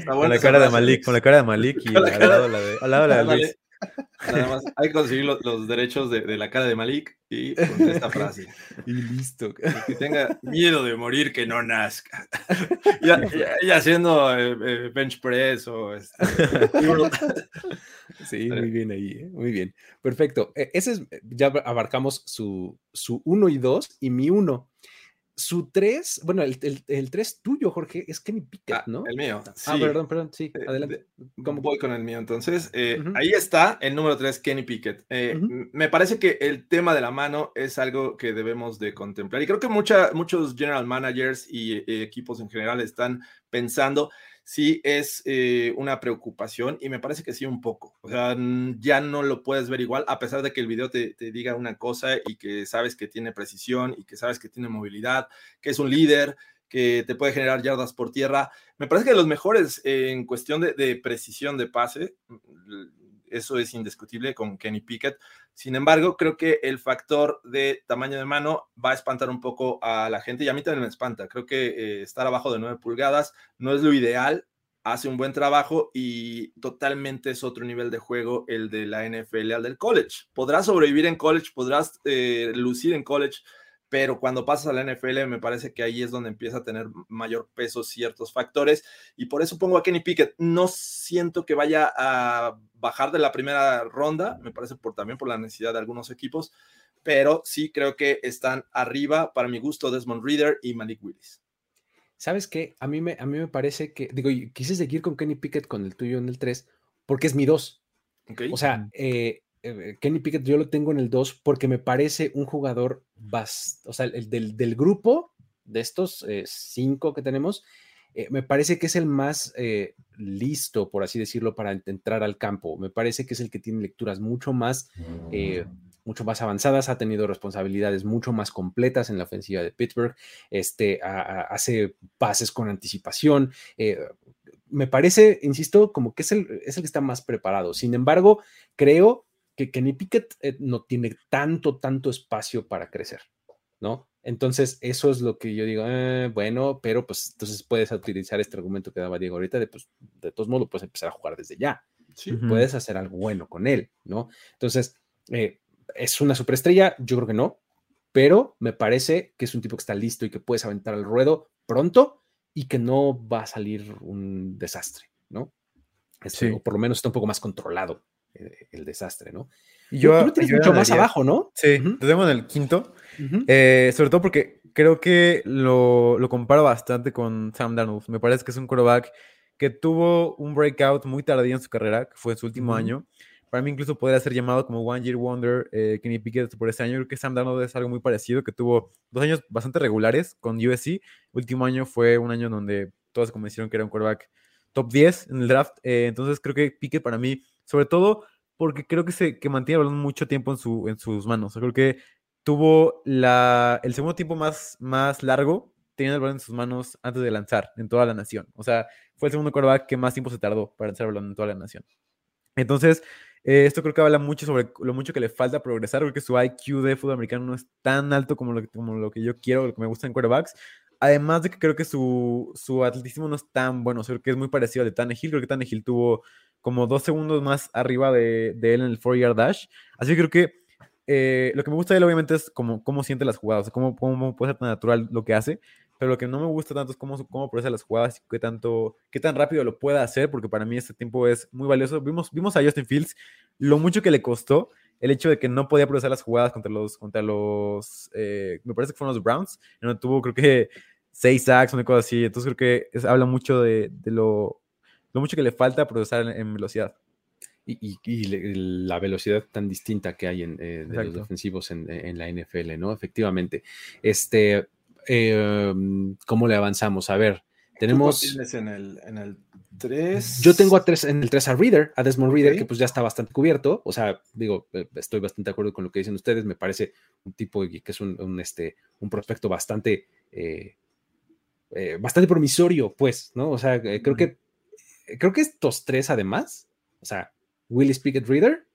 Con la cara de. Malik, con la cara de Malik y al lado la de, al lado la de. Luis. Nada más, hay que conseguir lo- los, derechos de, de la cara de Malik y con esta frase. y listo. Que tenga miedo de morir, que no nazca. ya, ya- ya haciendo eh, eh, bench press o este, Sí, muy bien ahí, ¿eh? muy bien. Perfecto. Eh, Ese es, ya abarcamos su, su 1 y 2 y mi 1. Su 3, bueno, el, el, el 3 tuyo, Jorge, es Kenny Pickett, Ah, ¿no? el mío. Ah, perdón, perdón, sí, Eh, adelante. de- ¿Cómo? Voy con el mío. Entonces, eh, ahí está el número 3, Kenny Pickett. Eh, Me parece que el tema de la mano es algo que debemos de contemplar. Y creo que mucha, muchos general managers y eh, equipos en general están pensando si es eh, una preocupación y me parece que sí un poco. O sea, ya no lo puedes ver igual, a pesar de que el video te, diga una cosa y que sabes que tiene precisión y que sabes que tiene movilidad, que es un líder, que te puede generar yardas por tierra. Me parece que los mejores eh, en cuestión de, de precisión de pase, mm, eso es indiscutible con Kenny Pickett. Sin embargo, creo que el factor de tamaño de mano va a espantar un poco a la gente y a mí también me espanta. Creo que eh, estar abajo de 9 pulgadas no es lo ideal, hace un buen trabajo y totalmente es otro nivel de juego el de la NFL al del college. Podrás sobrevivir en college, podrás eh, lucir en college, pero cuando pasas a la NFL me parece que ahí es donde empieza a tener mayor peso ciertos factores y por eso pongo a Kenny Pickett. No siento que vaya a bajar de la primera ronda, me parece por, también por la necesidad de algunos equipos, pero sí creo que están arriba para mi gusto Desmond Reader y Malik Willis. ¿Sabes qué? A mí, me, a mí me parece que, digo, quise seguir con Kenny Pickett con el tuyo en el 3, porque es mi 2. ¿ok? O sea, eh, eh, Kenny Pickett yo lo tengo en el 2 porque me parece un jugador, bast o sea, el del, del grupo de estos eh, cinco que tenemos, eh, me parece que es el más listo, por así decirlo, para entrar al campo. Me parece que es el que tiene lecturas mucho más, mucho más avanzadas, ha tenido responsabilidades mucho más completas en la ofensiva de Pittsburgh, este, hace pases con anticipación. me parece, insisto, como que es el, es el que está más preparado. Sin embargo, creo que Kenny Pickett eh, no tiene tanto, tanto espacio para crecer, ¿no? Entonces, eso es lo que yo digo, "Eh, bueno, pero pues entonces puedes utilizar este argumento que daba Diego ahorita de, pues, de todos modos, puedes empezar a jugar desde ya. Sí. Puedes hacer algo bueno con él, ¿no? Entonces, eh, ¿es una superestrella? Yo creo que no, pero me parece que es un tipo que está listo y que puedes aventar al ruedo pronto y que no va a salir un desastre, ¿no? Este, Sí. O por lo menos está un poco más controlado el desastre, ¿no? Y Tú- yo, tú lo tienes yo mucho más abajo, ¿no? Sí, te tengo en el quinto. Eh, sobre todo porque creo que lo, lo comparo bastante con Sam Darnold. Me parece que es un quarterback que tuvo un breakout muy tardío en su carrera, que fue en su último año. Para mí incluso podría ser llamado como One Year Wonder eh, Kenny Pickett por ese año. Creo que Sam Darnold es algo muy parecido, que tuvo dos años bastante regulares con USC. Último año fue un año donde todos se convencieron que era un quarterback top 10 en el draft. Eh, entonces creo que Pickett para mí, sobre todo porque creo que se que mantiene el balón mucho tiempo en, su, en sus manos. Creo que tuvo la, el segundo tiempo más, más largo teniendo el balón en sus manos antes de lanzar en toda la nación. O sea, fue el segundo quarterback que más tiempo se tardó para lanzar el balón en toda la nación. Entonces, eh, esto creo que habla mucho sobre lo mucho que le falta progresar, porque su IQ de fútbol americano no es tan alto como lo, que- como lo que yo quiero, lo que me gusta en quarterbacks. Además de que creo que su, su atletismo no es tan bueno, o sea, creo que es muy parecido al de Tannehill. Creo que Tannehill tuvo como dos segundos más arriba de, de él en el 4-yard dash. Así que creo que eh, lo que me gusta de él, obviamente, es cómo, cómo siente las jugadas, cómo, cómo puede ser tan natural lo que hace. Pero lo que no me gusta tanto es cómo, cómo procesa las jugadas y qué, tanto, qué tan rápido lo puede hacer, porque para mí este tiempo es muy valioso. Vimos, vimos a Justin Fields lo mucho que le costó el hecho de que no podía procesar las jugadas contra los, contra los eh, me parece que fueron los Browns, donde tuvo creo que seis sacks, una cosa así. Entonces creo que es- habla mucho de, de lo, lo mucho que le falta procesar en, en velocidad. y, y- y le- la velocidad tan distinta que hay en, eh, de los defensivos en, en la NFL, ¿no? Efectivamente. Este, eh, ¿cómo le avanzamos? A ver, ¿Tú cuál tenemos. tienes en el, en el 3? Yo tengo a tres, en el 3 a Reader, a Desmond Reader, que pues ya está bastante cubierto. O sea, digo, eh, estoy bastante de acuerdo con lo que dicen ustedes. Me parece un tipo que es un, un, este, un prospecto bastante, eh, eh, bastante promisorio, pues, ¿no? O sea, eh, creo que creo que estos tres, además, o sea, Willis Pickett Reader,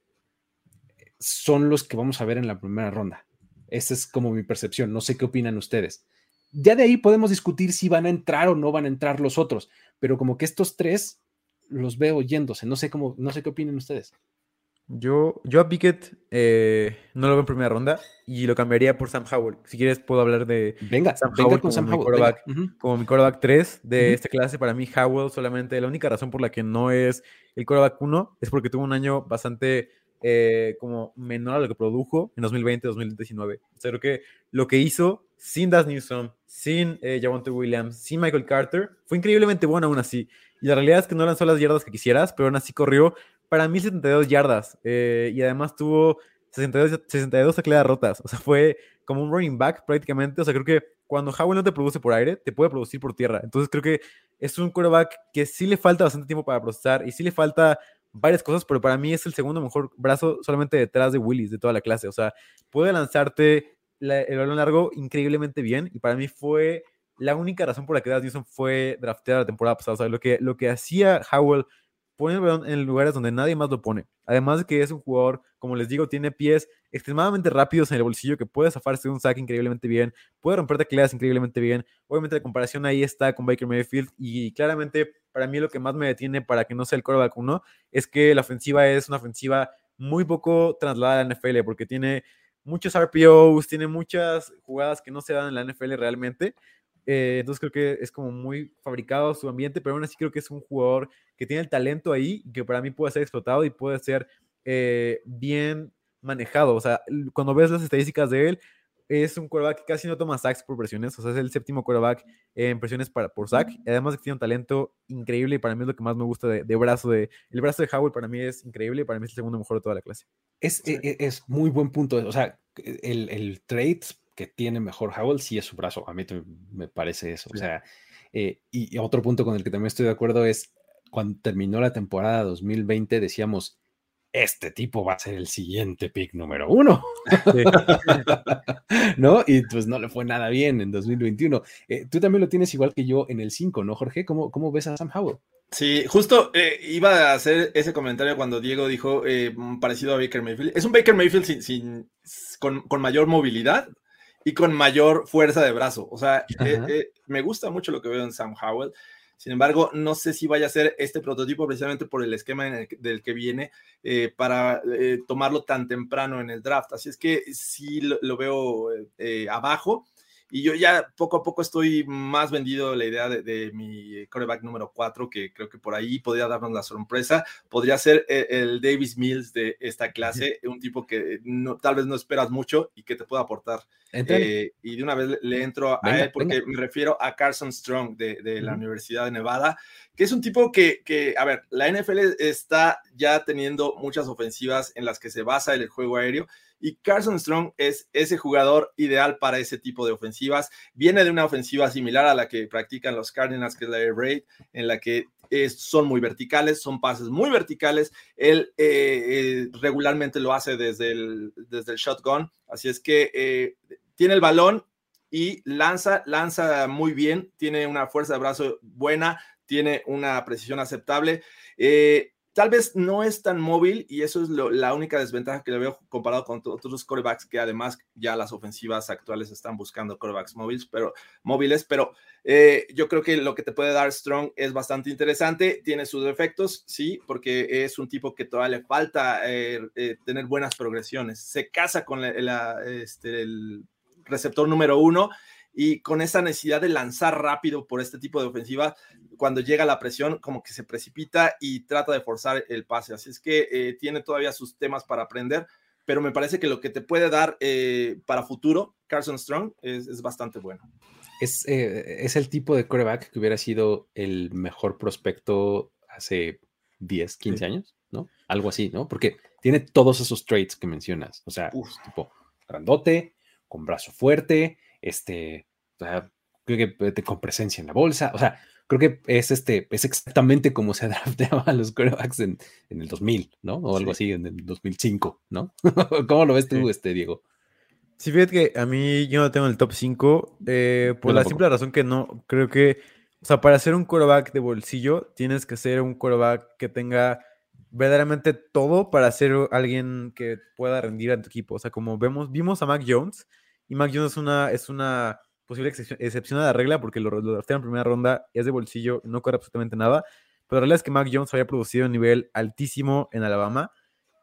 son los que vamos a ver en la primera ronda. Esa es como mi percepción. No sé qué opinan ustedes. Ya de ahí podemos discutir si van a entrar o no van a entrar los otros, pero como que estos tres los veo yéndose. No sé cómo, no sé qué opinan ustedes. Yo, yo a Pickett eh, no lo veo en primera ronda y lo cambiaría por Sam Howell. Si quieres, puedo hablar de Venga, Sam venga Howell con como Sam mi Howell. quarterback. venga. Ujú. como mi quarterback 3 de esta clase. Para mí, Howell solamente la única razón por la que no es el quarterback 1 es porque tuvo un año bastante eh, como menor a lo que produjo en 2020-2019. O sea, creo que lo que hizo sin Das Newsom, sin eh, Javonte Williams, sin Michael Carter, fue increíblemente bueno aún así. Y la realidad es que no lanzó las yardas que quisieras, pero aún así corrió para 1072 yardas. eh, y además tuvo 62, 62 tacleadas rotas. O sea, fue como un running back prácticamente. O sea, creo que cuando Howell no te produce por aire, te puede producir por tierra. Entonces creo que es un quarterback que sí le falta bastante tiempo para procesar y sí le falta varias cosas, pero para mí es el segundo mejor brazo solamente detrás de Willis de toda la clase. O sea, puede lanzarte la- el balón largo increíblemente bien y para mí fue la única razón por la que Daz Newsom fue drafteada la temporada pasada. O sea, lo que, lo que hacía Howell pone en lugares donde nadie más lo pone. Además de que es un jugador, como les digo, tiene pies extremadamente rápidos en el bolsillo que puede zafarse de un saque increíblemente bien, puede romper tacleadas increíblemente bien. Obviamente la comparación ahí está con Baker Mayfield y claramente para mí lo que más me detiene para que no sea el quarterback 1 es que la ofensiva es una ofensiva muy poco trasladada a la NFL porque tiene muchos RPOs, tiene muchas jugadas que no se dan en la NFL realmente. Eh, entonces creo que es como muy fabricado su ambiente, pero aún así creo que es un jugador que tiene el talento ahí, que para mí puede ser explotado y puede ser eh, bien manejado. O sea, cuando ves las estadísticas de él, es un quarterback que casi no toma sacks por presiones, o sea, es el séptimo quarterback en presiones para, por sack, y además de que tiene un talento increíble y para mí es lo que más me gusta de, de brazo de, el brazo de Howell para mí es increíble y para mí es el segundo mejor de toda la clase. Es, e, e, es muy buen punto, o sea, el, el trade que tiene mejor Howell sí es su brazo, a mí me parece eso, o sea, eh, y otro punto con el que también estoy de acuerdo es cuando terminó la temporada 2020 decíamos, este tipo va a ser el siguiente pick número uno. ¿No? Y pues no le fue nada bien en 2021. Eh, tú también lo tienes igual que yo en el 5, ¿no, Jorge? ¿Cómo, cómo ves a Sam Howell? Sí, justo eh, iba a hacer ese comentario cuando Diego dijo eh, parecido a Baker Mayfield. Es un Baker Mayfield sin, sin con, con, mayor movilidad y con mayor fuerza de brazo. O sea, me gusta mucho lo que veo en Sam Howell. Sin embargo, no sé si vaya a ser este prototipo precisamente por el esquema el, del que viene eh, para eh, tomarlo tan temprano en el draft. Así es que sí lo, lo veo eh, abajo. Y yo ya poco a poco estoy más vendido la idea de, de mi coreback número 4, que creo que por ahí podría darnos la sorpresa. Podría ser el, el Davis Mills de esta clase, un tipo que no, tal vez no esperas mucho y que te pueda aportar. Eh, y de una vez le entro venga, a él porque venga. me refiero a Carson Strong de, de la uh -huh. Universidad de Nevada, que es un tipo que, que, a ver, la NFL está ya teniendo muchas ofensivas en las que se basa el juego aéreo y Carson Strong es ese jugador ideal para ese tipo de ofensivas. Viene de una ofensiva similar a la que practican los Cardinals, que es la en la que es, son muy verticales, son pases muy verticales. Él eh, eh, regularmente lo hace desde el, desde el shotgun, así es que eh, tiene el balón y lanza, lanza muy bien, tiene una fuerza de brazo buena, tiene una precisión aceptable. Eh, Tal vez no es tan móvil y eso es la única desventaja que le veo comparado con otros corebacks que además ya las ofensivas actuales están buscando corebacks móviles, pero, móviles, pero eh, yo creo que lo que te puede dar Strong es bastante interesante. Tiene sus defectos, sí, porque es un tipo que todavía le falta eh, eh, tener buenas progresiones. Se casa con este, el receptor número uno y con esa necesidad de lanzar rápido por este tipo de ofensiva, cuando llega la presión, como que se precipita y trata de forzar el pase. Así es que eh, tiene todavía sus temas para aprender, pero me parece que lo que te puede dar eh, para futuro Carson Strong es, es bastante bueno. Es, eh, es, el tipo de coreback que hubiera sido el mejor prospecto hace 10, 15 sí. años, ¿no? Algo así, ¿no? Porque tiene todos esos traits que mencionas. O sea, Uf. tipo grandote, con brazo fuerte, este, o sea, creo que con presencia en la bolsa, o sea, creo que es este, es exactamente como se drafteaban los quarterbacks en, en, el 2000, ¿no? O algo sí. así, en el 2005, ¿no? ¿Cómo lo ves tú, sí. este, Diego? Sí, fíjate que a mí yo no tengo el top 5, eh, por yo la simple razón que no, creo que, o sea, para ser un quarterback de bolsillo, tienes que ser un quarterback que tenga verdaderamente todo para ser alguien que pueda rendir a tu equipo. O sea, como vemos, vimos a Mac Jones, y Mac Jones es una, es una posible excepción a la regla porque lo, lo en primera ronda, es de bolsillo, no corre absolutamente nada. Pero la realidad es que Mac Jones había producido un nivel altísimo en Alabama.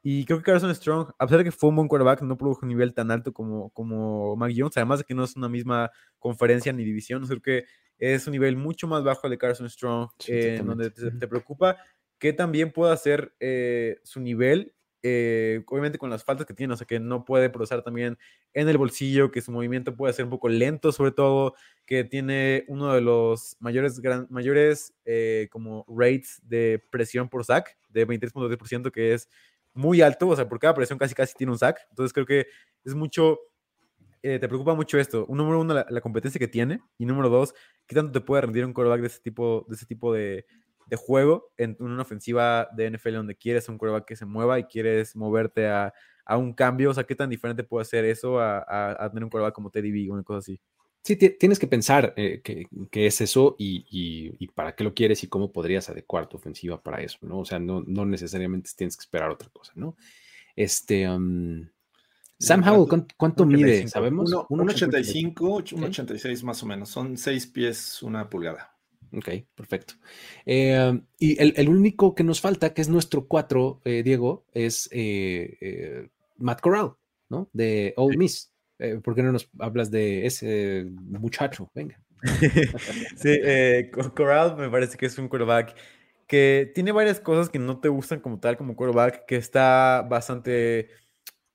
Y creo que Carson Strong, a pesar de que fue un buen quarterback, no produjo un nivel tan alto como, como Mac Jones. Además de que no es una misma conferencia ni división. Creo que es un nivel mucho más bajo de Carson Strong, eh, donde te, te, preocupa que también pueda hacer eh, su nivel eh, obviamente con las faltas que tiene, o sea, que no puede procesar también en el bolsillo, que su movimiento puede ser un poco lento, sobre todo, que tiene uno de los mayores, mayores eh, como rates de presión por sack, de 23.3%, que es muy alto, o sea, por cada presión casi casi tiene un sack, entonces creo que es mucho, eh, te preocupa mucho esto, un número uno, la, la, competencia que tiene, y número dos, qué tanto te puede rendir un quarterback de ese tipo de, ese tipo de, de juego en una ofensiva de NFL donde quieres un quarterback que se mueva y quieres moverte a, a un cambio. O sea, ¿qué tan diferente puede ser eso a, a, a tener un quarterback como Teddy B o una cosa así? Sí, tienes que pensar eh, qué es eso y, y, y, para qué lo quieres y cómo podrías adecuar tu ofensiva para eso, ¿no? O sea, no, no necesariamente tienes que esperar otra cosa, ¿no? Este. Um, Sam Howell, ¿cuánto, cuánto mide? ¿Sabemos? 1,85, 1,86 más o menos. Son 6 pies, una pulgada. Ok, perfecto. Eh, y el, el, único que nos falta, que es nuestro 4, eh, Diego, es eh, eh, Matt Corral, ¿no? De Ole Miss. ¿Por qué no nos hablas de ese muchacho? Venga. sí, Corral me parece que es un quarterback que tiene varias cosas que no te gustan como tal, como quarterback, que está bastante,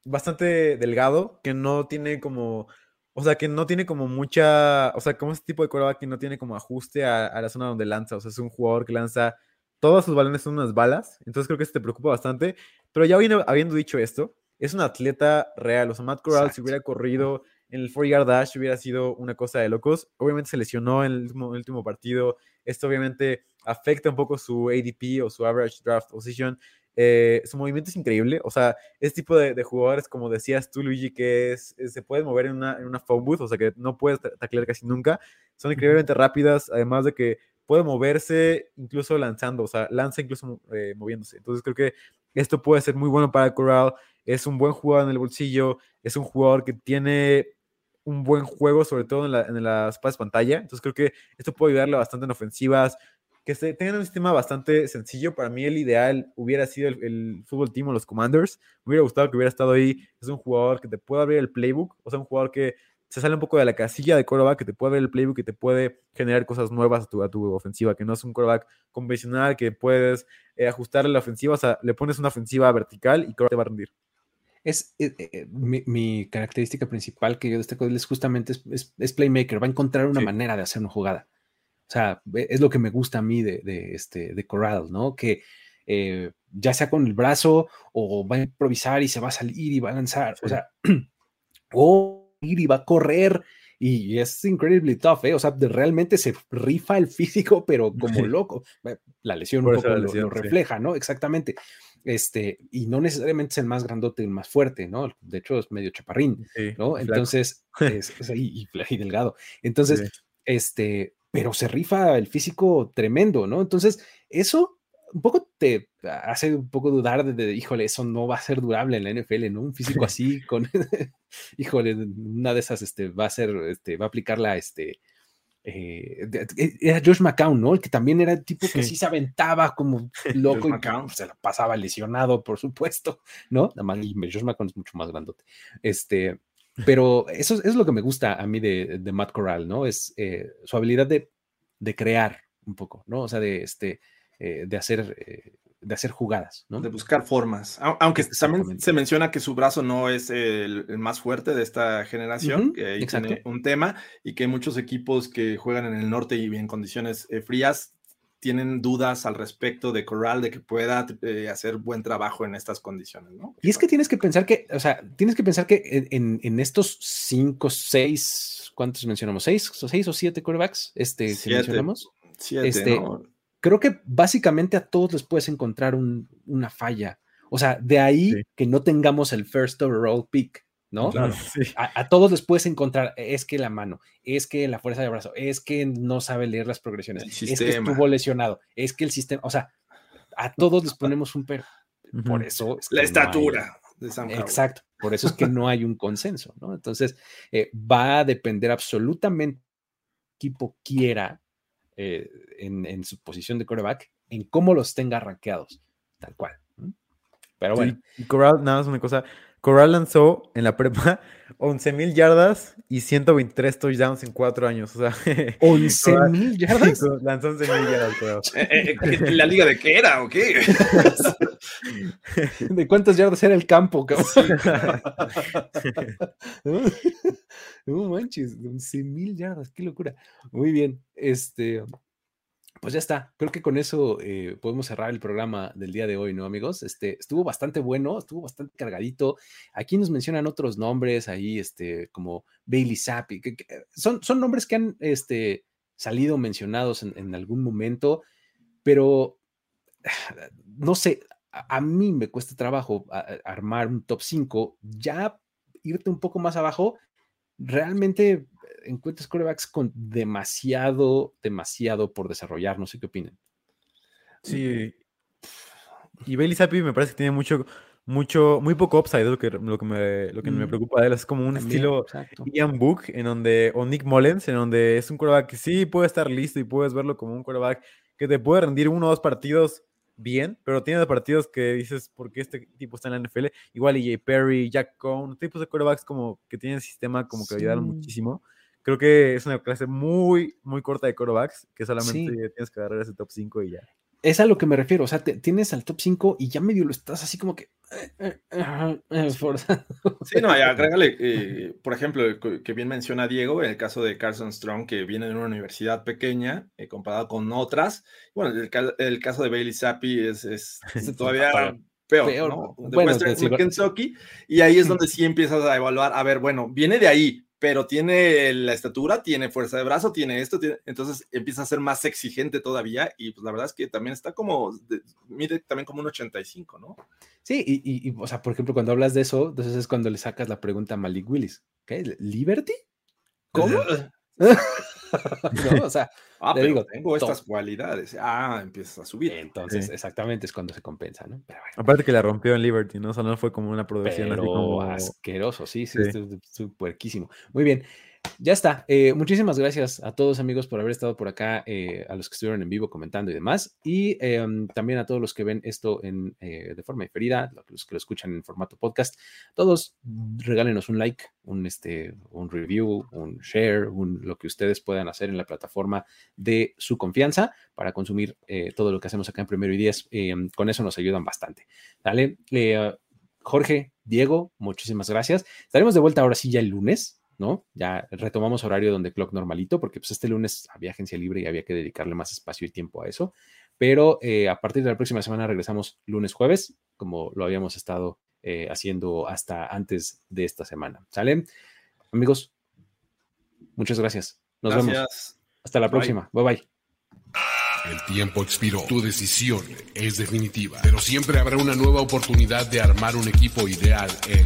bastante delgado, que no tiene como o sea, que no tiene como mucha, o sea, como este tipo de quarterback que no tiene como ajuste a, a la zona donde lanza, o sea, es un jugador que lanza todos sus balones son unas balas, entonces creo que eso te preocupa bastante, pero ya habiendo, habiendo dicho esto, es un atleta real, o sea, Matt Corral si hubiera corrido en el 4-yard dash hubiera sido una cosa de locos, obviamente se lesionó en el último, el último partido, esto obviamente afecta un poco su ADP o su average draft position, eh, su movimiento es increíble, o sea, este tipo de, de jugadores, como decías tú, Luigi, que es, es- se pueden mover en una, en una phone booth, o sea, que no puedes ta- taclear casi nunca, son increíblemente rápidas, además de que puede moverse incluso lanzando, o sea, lanza incluso eh, moviéndose. Entonces creo que esto puede ser muy bueno para Corral, es un buen jugador en el bolsillo, es un jugador que tiene un buen juego, sobre todo en, la- en las pantalla, entonces creo que esto puede ayudarle bastante en ofensivas, que se, tengan un sistema bastante sencillo. Para mí el ideal hubiera sido el, el fútbol team o los Commanders. Me hubiera gustado que hubiera estado ahí. Es un jugador que te puede abrir el playbook, o sea, un jugador que se sale un poco de la casilla de quarterback, que te puede abrir el playbook y te puede generar cosas nuevas a tu, a tu ofensiva, que no es un quarterback convencional, que puedes eh, ajustarle la ofensiva, o sea, le pones una ofensiva vertical y quarterback te va a rendir. Es eh, eh, mi, mi característica principal que yo destaco de él es justamente es, es- es playmaker, va a encontrar una Sí. manera de hacer una jugada. O sea, e- es lo que me gusta a mí de, de, este, de Corral, ¿no? Que eh, ya sea con el brazo o va a improvisar y se va a salir y va a lanzar, o Sí. sea, o ir y va a correr y es incredibly tough, ¿eh? O sea, de- realmente se rifa el físico, pero como loco. Eh, La lesión Por un poco lo- sí. refleja, ¿no? Exactamente. Este, y no necesariamente es el más grandote, el más fuerte, ¿no? De hecho, es medio chaparrín, Sí, ¿no? flaco. Entonces, es, y, delgado. Entonces, este, pero se rifa el físico tremendo, ¿no? Entonces, eso un poco te hace un poco dudar de, de, híjole, eso no va a ser durable en la NFL, ¿no? Un físico así con, híjole, una de esas, este, va a ser, este, va a aplicar la, este, eh, de- era Josh McCown, ¿no? El que también era el tipo que Sí. sí se aventaba como loco y McCown. se la pasaba lesionado, por supuesto, ¿no? Nada más, Josh McCown es mucho más grandote. Este, pero eso, es- es lo que me gusta a mí de, de Matt Corral, ¿no? Es eh, su habilidad de, de crear un poco, ¿no? O sea, de, este, eh, de, hacer, eh, de hacer jugadas, ¿no? De buscar formas. Au- Aunque también se menciona que su brazo no es el, el más fuerte de esta generación, que ahí tiene un tema, y que muchos equipos que juegan en el norte y en condiciones frías tienen dudas al respecto de Corral, de que pueda eh, hacer buen trabajo en estas condiciones, ¿no? Y es que tienes que pensar que, o sea, tienes que pensar que en, en- estos cinco, seis, ¿cuántos mencionamos? ¿Seis, o seis o siete quarterbacks este, que Siete. mencionamos? Siete, este, ¿no? Creo que básicamente a todos les puedes encontrar un- una falla. O sea, de ahí Sí. que no tengamos el first overall pick, ¿no? Claro, sí. A, a todos les puedes encontrar, es que la mano, es que la fuerza de brazo, es que no sabe leer las progresiones, es que estuvo lesionado, es que el sistema, o sea, a todos les ponemos un pero. Por Ujú. eso es que La no hay- estatura de Sam Howell. Exacto, por eso es que no hay un consenso, ¿no? Entonces, eh, va a depender absolutamente equipo quiera eh, en, en su posición de quarterback, en cómo los tenga rankeados, tal cual. Pero bueno, Sí, y Corral, nada más una cosa. Corral lanzó en la prepa 11 mil yardas y 123 touchdowns en cuatro años. O sea, 11 mil yardas. lanzó 11 mil yardas. Corral. Eh, eh, ¿en ¿La liga de qué era o qué? ¿De cuántas yardas era el campo? cabrón? no manches, 11 mil yardas, qué locura. Muy bien, este, pues ya está. Creo que con eso eh, podemos cerrar el programa del día de hoy, ¿no, amigos? Este, estuvo bastante bueno, estuvo bastante cargadito. Aquí nos mencionan otros nombres ahí, este, como Bailey Zappi, que, que son, son nombres que han, este, salido mencionados en, algún momento, pero no sé, a, mí me cuesta trabajo a- armar un top 5, ya irte un poco más abajo, realmente encuentras corebacks con demasiado, demasiado por desarrollar, no sé qué opinan. Sí. Y Bailey Zappi me parece que tiene mucho, mucho, muy poco upside, lo que, lo que, me, lo que me Mm. preocupa de él. Es como un También, estilo exacto. Ian Book, en donde, o Nick Mullens, en donde es un quarterback que sí puede estar listo y puedes verlo como un quarterback que te puede rendir uno o dos partidos bien, pero tiene partidos que dices, ¿por qué este tipo está en la NFL? Igual EJ Perry, Jack Cohn, tipos de quarterbacks como que tienen sistema como que ayudaron Sí. muchísimo. Creo que es una clase muy, muy corta de quarterbacks que solamente Sí. tienes que agarrar ese top 5 y ya. Es a lo que me refiero. O sea, te- tienes al top 5 y ya medio lo estás así como que. eh, eh, eh. Sí, no, y agrégale, eh, por ejemplo, que bien menciona Diego, el caso de Carson Strong, que viene de una universidad pequeña, comparado con otras. Bueno, el, ca- el caso de Bailey Zappi es, es- es todavía peor, peor. ¿no? De Bueno, Western Kentucky, y ahí es donde sí empiezas a evaluar, a ver, bueno, viene de ahí, pero tiene la estatura, tiene fuerza de brazo, tiene esto, tiene- entonces empieza a ser más exigente todavía, y pues la verdad es que también está como, de- mide también como un 85, ¿no? Sí, y, y- y, o sea, por ejemplo, cuando hablas de eso, entonces es cuando le sacas la pregunta a Malik Willis. ¿Qué? ¿Liberty? ¿Cómo? ¿No? O sea, Ah, Le pero digo, tengo estas top. cualidades. Ah, empiezas a subir. entonces Sí. exactamente es cuando se compensa, ¿no? Pero bueno. Aparte que la rompió en Liberty, ¿no? O sea, no fue como una producción así Pero como... asqueroso, sí, sí, Sí. esto es puerquísimo. Muy bien, ya está. Eh, muchísimas gracias a todos amigos por haber estado por acá, eh, a los que estuvieron en vivo comentando y demás, y em, también a todos los que ven esto en, eh, de forma diferida, los que lo escuchan en formato podcast. Todos regálenos un like, un, este, un review, un share, un, lo que ustedes puedan hacer en la plataforma de su confianza para consumir todo lo que hacemos acá en Primero y Diez. Em, con eso nos ayudan bastante. Dale. Jorge, Diego, muchísimas gracias. Estaremos de vuelta ahora sí ya el lunes, ¿no? Ya retomamos horario donde clock normalito, porque pues este lunes había agencia libre y había que dedicarle más espacio y tiempo a eso. Pero eh, a partir de la próxima semana regresamos lunes, jueves, como lo habíamos estado eh, haciendo hasta antes de esta semana. ¿Sale? Amigos, muchas gracias. Nos vemos. Gracias. Hasta la Bye. próxima. Bye bye. El tiempo expiró. Tu decisión es definitiva. Pero siempre habrá una nueva oportunidad de armar un equipo ideal en